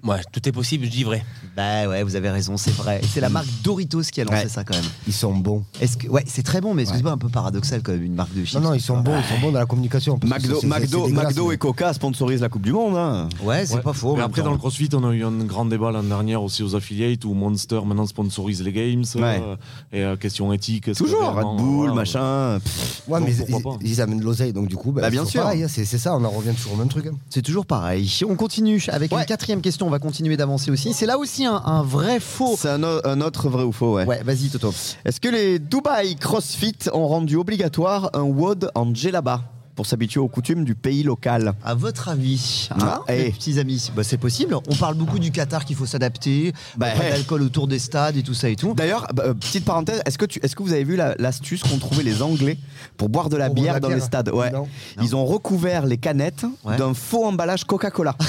Ouais, tout est possible, je dis vrai. Bah ouais, vous avez raison, c'est vrai. C'est la marque Doritos qui a lancé Ouais. ça quand même. Ils sont bons. Est-ce que ouais, c'est très bon, mais excuse-moi, un peu paradoxal quand même une marque de chips? Non, non, ils sont bons, ils sont bons dans la communication. McDo, McDo, et Coca sponsorisent la Coupe du Monde. hein. Ouais, c'est Ouais. pas faux. Mais après, temps. dans le CrossFit, on a eu un grand débat l'année dernière aussi aux affiliates où Monster maintenant sponsorise les games. Ouais. euh, et euh, question éthique. Toujours, Red Bull, voilà, machin. Pff, Ouais, Donc, mais ils, amènent de l'oseille, donc du coup, bah, Bah, c'est bien sûr. pareil, hein, c'est ça, on en revient toujours au même truc. hein. C'est toujours pareil. On continue avec Ouais. une quatrième question. On va continuer d'avancer aussi. C'est là aussi un, un vrai faux. C'est un, autre vrai ou faux, ouais. Ouais, vas-y Toto. Est-ce que les Dubai CrossFit ont rendu obligatoire un WOD en djellaba? Pour s'habituer aux coutumes du pays local À votre avis, hein, Ah, mes eh. petits amis, bah, c'est possible. On parle beaucoup du Qatar qu'il faut s'adapter, Bah, pas eh. d'alcool autour des stades et tout ça et tout. D'ailleurs, bah, euh, petite parenthèse, est-ce que, tu, est-ce que vous avez vu la- l'astuce qu'ont trouvé les Anglais pour boire de la Pour bière de la dans bière les stades? Ouais. Non. Ils ont recouvert les canettes Ouais. d'un faux emballage Coca-Cola. *laughs*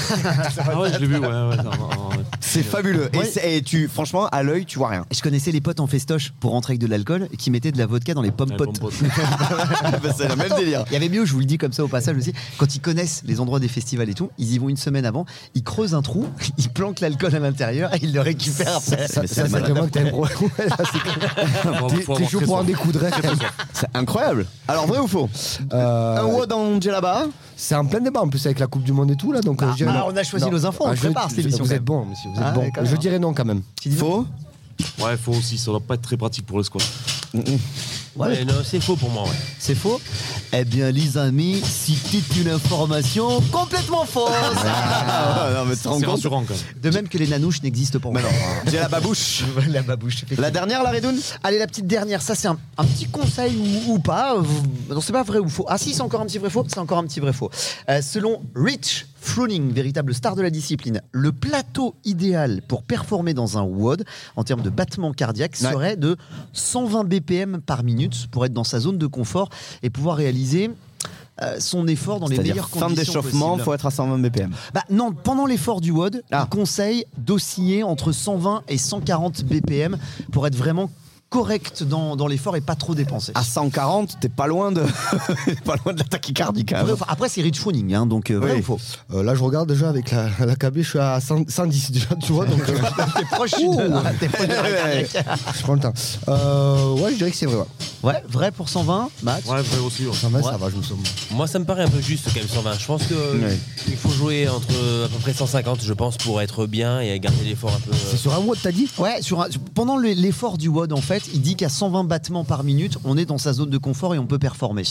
Ah ouais, je l'ai vu, ouais. C'est fabuleux. Et Ouais. c'est- Et, tu, franchement, à l'œil, tu vois rien. Je connaissais les potes en festoche pour rentrer avec de l'alcool qui mettaient de la vodka dans les pommes Ouais, potes. pommes potes. *laughs* *laughs* Bah, c'est le même délire. Il y avait mieux, je vous le dis comme ça au passage aussi, quand ils connaissent les endroits des festivals et tout, ils y vont une semaine avant, ils creusent un trou, *laughs* ils planquent l'alcool à l'intérieur et ils le récupèrent après. Ça, ça, vraiment que *laughs* un très pour un découdre. C'est incroyable. Alors, vrai ou faux Euh, Un WOD en djellaba C'est en plein débat en plus avec la Coupe du Monde et tout là. Donc, euh, Ah, je dirais ah, non. on a choisi Non. nos infos, on je- prépare cette émission, Vous êtes bon, monsieur, vous êtes Ah, bon. Je dirais non quand même. Faux Ouais, faut aussi, ça doit pas être très pratique pour le squat. Ouais, non, c'est faux pour moi, ouais. C'est faux Eh bien, les amis, c'était une information complètement fausse. Ah, non, mais tu te rends C'est compte rassurant quand même. De même que les nanouches n'existent pas. encore. J'ai la babouche. *laughs* la babouche. La dernière, la Redoun Allez, la petite dernière, ça c'est un, un petit conseil ou, ou pas. Non, c'est pas vrai ou faux. Ah si, c'est encore un petit vrai faux. C'est encore un petit vrai faux. Euh, selon Rich Froning, véritable star de la discipline, le plateau idéal pour performer dans un WOD en termes de battement cardiaque Ouais. serait de 120 BPM par minute pour être dans sa zone de confort et pouvoir réaliser euh, son effort dans les meilleures fin conditions d'échauffement, possibles. faut être à 120 BPM. Bah non, pendant l'effort du WOD, Ah. il conseille d'osciller entre 120 et 140 BPM pour être vraiment correct dans, dans l'effort et pas trop dépensé. À 140, t'es pas loin de, *laughs* pas loin de la tachycardie quand même. Après, c'est Rich Froning, hein, donc euh, vrai Oui. ou faux Euh, là, je regarde déjà avec la, la KB, je suis à 100 110 déjà, tu vois. Donc, euh, T'es proche de- t'es proche de la cardiaque. *laughs* *laughs* je prends le temps. Euh, ouais, je dirais que c'est vrai. Ouais. Ouais, vrai pour 120, Matt Ouais, vrai aussi. ouais. 120, Ouais. ça va, je me sens. Moi, ça me paraît un peu juste quand même 120. Je pense que Ouais. il faut jouer entre à peu près 150, je pense, pour être bien et garder l'effort un peu. C'est sur un WOD, t'as dit? Ouais, sur un- pendant le- l'effort du WOD, en fait, il dit qu'à 120 battements par minute, on est dans sa zone de confort et on peut performer.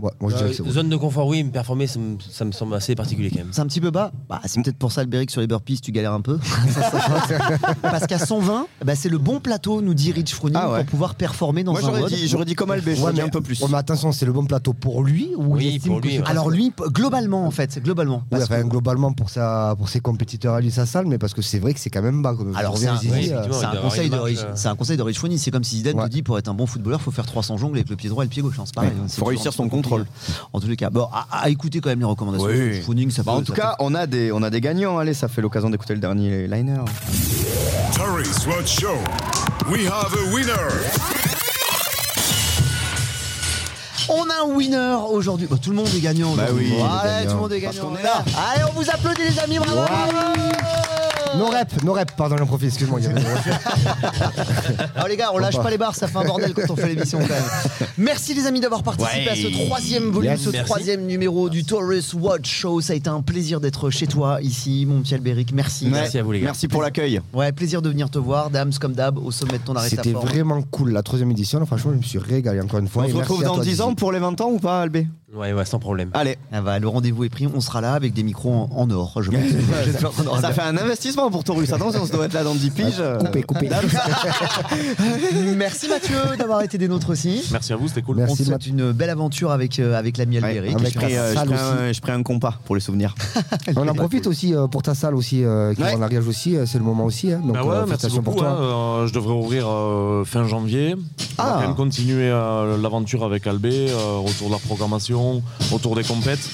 Ouais, moi je dirais que c'est euh, vrai. zone de confort, oui, mais performer, ça me, ça me semble assez particulier quand même. C'est un petit peu bas bah, C'est peut-être pour ça, Albéric, sur les burpees, tu galères un peu. *laughs* Parce qu'à 120, bah, c'est le bon plateau, nous dit Rich Froning, Ah ouais. pour pouvoir performer dans Moi un j'aurais WOD. dit, j'aurais dit comme Albé, Ouais, j'aurais dit mais- un peu plus. ouais, mais attention, c'est le bon plateau pour lui ou Oui, il estime pour que lui, c'est- ouais. Alors lui, p- globalement en fait, globalement. Oui, Parce enfin, que- globalement pour, sa, pour ses compétiteurs à lui, sa salle, mais parce que c'est vrai que c'est quand même bas. Comme Alors, c'est un- oui, euh, effectivement. c'est il un, doit avoir conseil une de marge, Rich- euh. c'est un conseil de Rich Froning. C'est comme si Zidane Ouais. nous dit pour être un bon footballeur, il faut faire 300 jongles avec le pied droit et le pied gauche. hein, C'est pareil. Ouais, hein, faut réussir son contrôle. En tous les cas, bon, à, à écouter quand même les recommandations. Oui. ça Bah, peut- en tout ça cas, on a des, on a des gagnants. Allez, ça fait l'occasion d'écouter le dernier liner. World Show. we have a winner. On a un winner aujourd'hui. Bah, tout le monde est gagnant. Bah oui, Voilà, gagnant. tout le monde est gagnant. qu'on est voilà. Allez, on vous applaudit les amis, bravo. Nos reps, nos reps, pardon, j'en profite, excuse-moi. il y avait- Alors les gars, on lâche pas les barres, ça fait un bordel quand on fait l'émission quand même. Merci les amis d'avoir participé à ce troisième volume, Yes. ce Merci. troisième numéro du Taurus Watch Show. Ça a été un plaisir d'être chez toi ici, mon petit Albéric. Merci. Merci à vous, les gars. Merci pour l'accueil. Ouais, plaisir de venir te voir, Dams comme d'hab, au sommet de ton arrêt C'était vraiment cool, la troisième édition. Franchement, je me suis régalé encore une fois. On se retrouve dans toi, 10 ans pour les 20 ans ou pas, Albé? Ouais, ouais, sans problème. Allez, Ah bah, le rendez-vous est pris, on sera là avec des micros en, en or. Je pense. J'espère qu'on aura ça bien. fait un investissement pour Taurus. Attention, ça doit être là dans 10 piges. Coupé, coupé. *laughs* Merci Mathieu d'avoir été des nôtres aussi. Merci à vous, c'était cool. On te Merci, souhaite une belle aventure avec, euh, avec l'ami Ouais, Albéric. avec je euh, aussi. un, je ferai un compas pour les souvenirs. *laughs* On en profite aussi euh, pour ta salle aussi, euh, qui Ouais. est en Ariège aussi, c'est le moment aussi. hein. donc, Bah ouais, euh, merci beaucoup. pour toi. hein. Euh, je devrais ouvrir euh, fin janvier. On Ah. va quand même continuer euh, l'aventure avec Albé, euh, autour de la programmation, autour des compètes.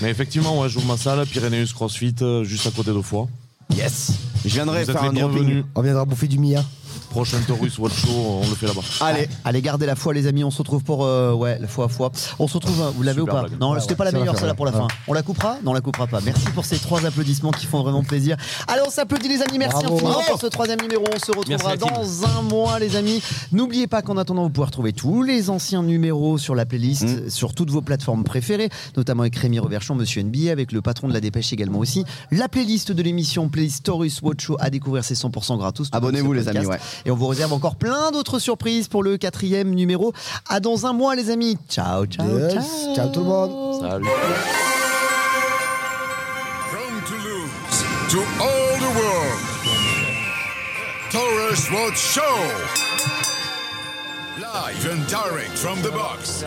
Mais effectivement, ouais, j'ouvre ma salle, Pyrénéus CrossFit, euh, juste à côté de Foix. Yes Je viendrai Vous êtes faire les un dropping. bienvenus. On viendra bouffer du Mia. Prochain Taurus Watch Show, on le fait là-bas. Allez, Allez, gardez la foi, les amis. On se retrouve pour. euh, ouais, la foi à foi. On se retrouve. Vous l'avez ou Super pas blague. Non, Ouais, c'était ouais, pas la meilleure, celle-là, pour la ouais. fin. On la coupera Non, on la coupera pas. Merci pour ces trois applaudissements qui font vraiment plaisir. Allez, on s'applaudit, les amis. Merci Bravo. infiniment pour ce troisième numéro. On se retrouvera Merci, la team. dans un mois, les amis. N'oubliez pas qu'en attendant, vous pouvez retrouver tous les anciens numéros sur la playlist, Mm. sur toutes vos plateformes préférées, notamment avec Rémi Reverchon, Monsieur NBA, avec le patron de la dépêche également aussi. La playlist de l'émission, playlist Taurus Watch Show, à découvrir, c'est 100% gratos. Abonnez-vous, les amis, ouais. Et on vous réserve encore plein d'autres surprises pour le quatrième numéro. À dans un mois, les amis. Ciao, ciao, Yes. ciao. Ciao tout le monde. Salut. From Toulouse to all the world. Show. Live and direct from the box.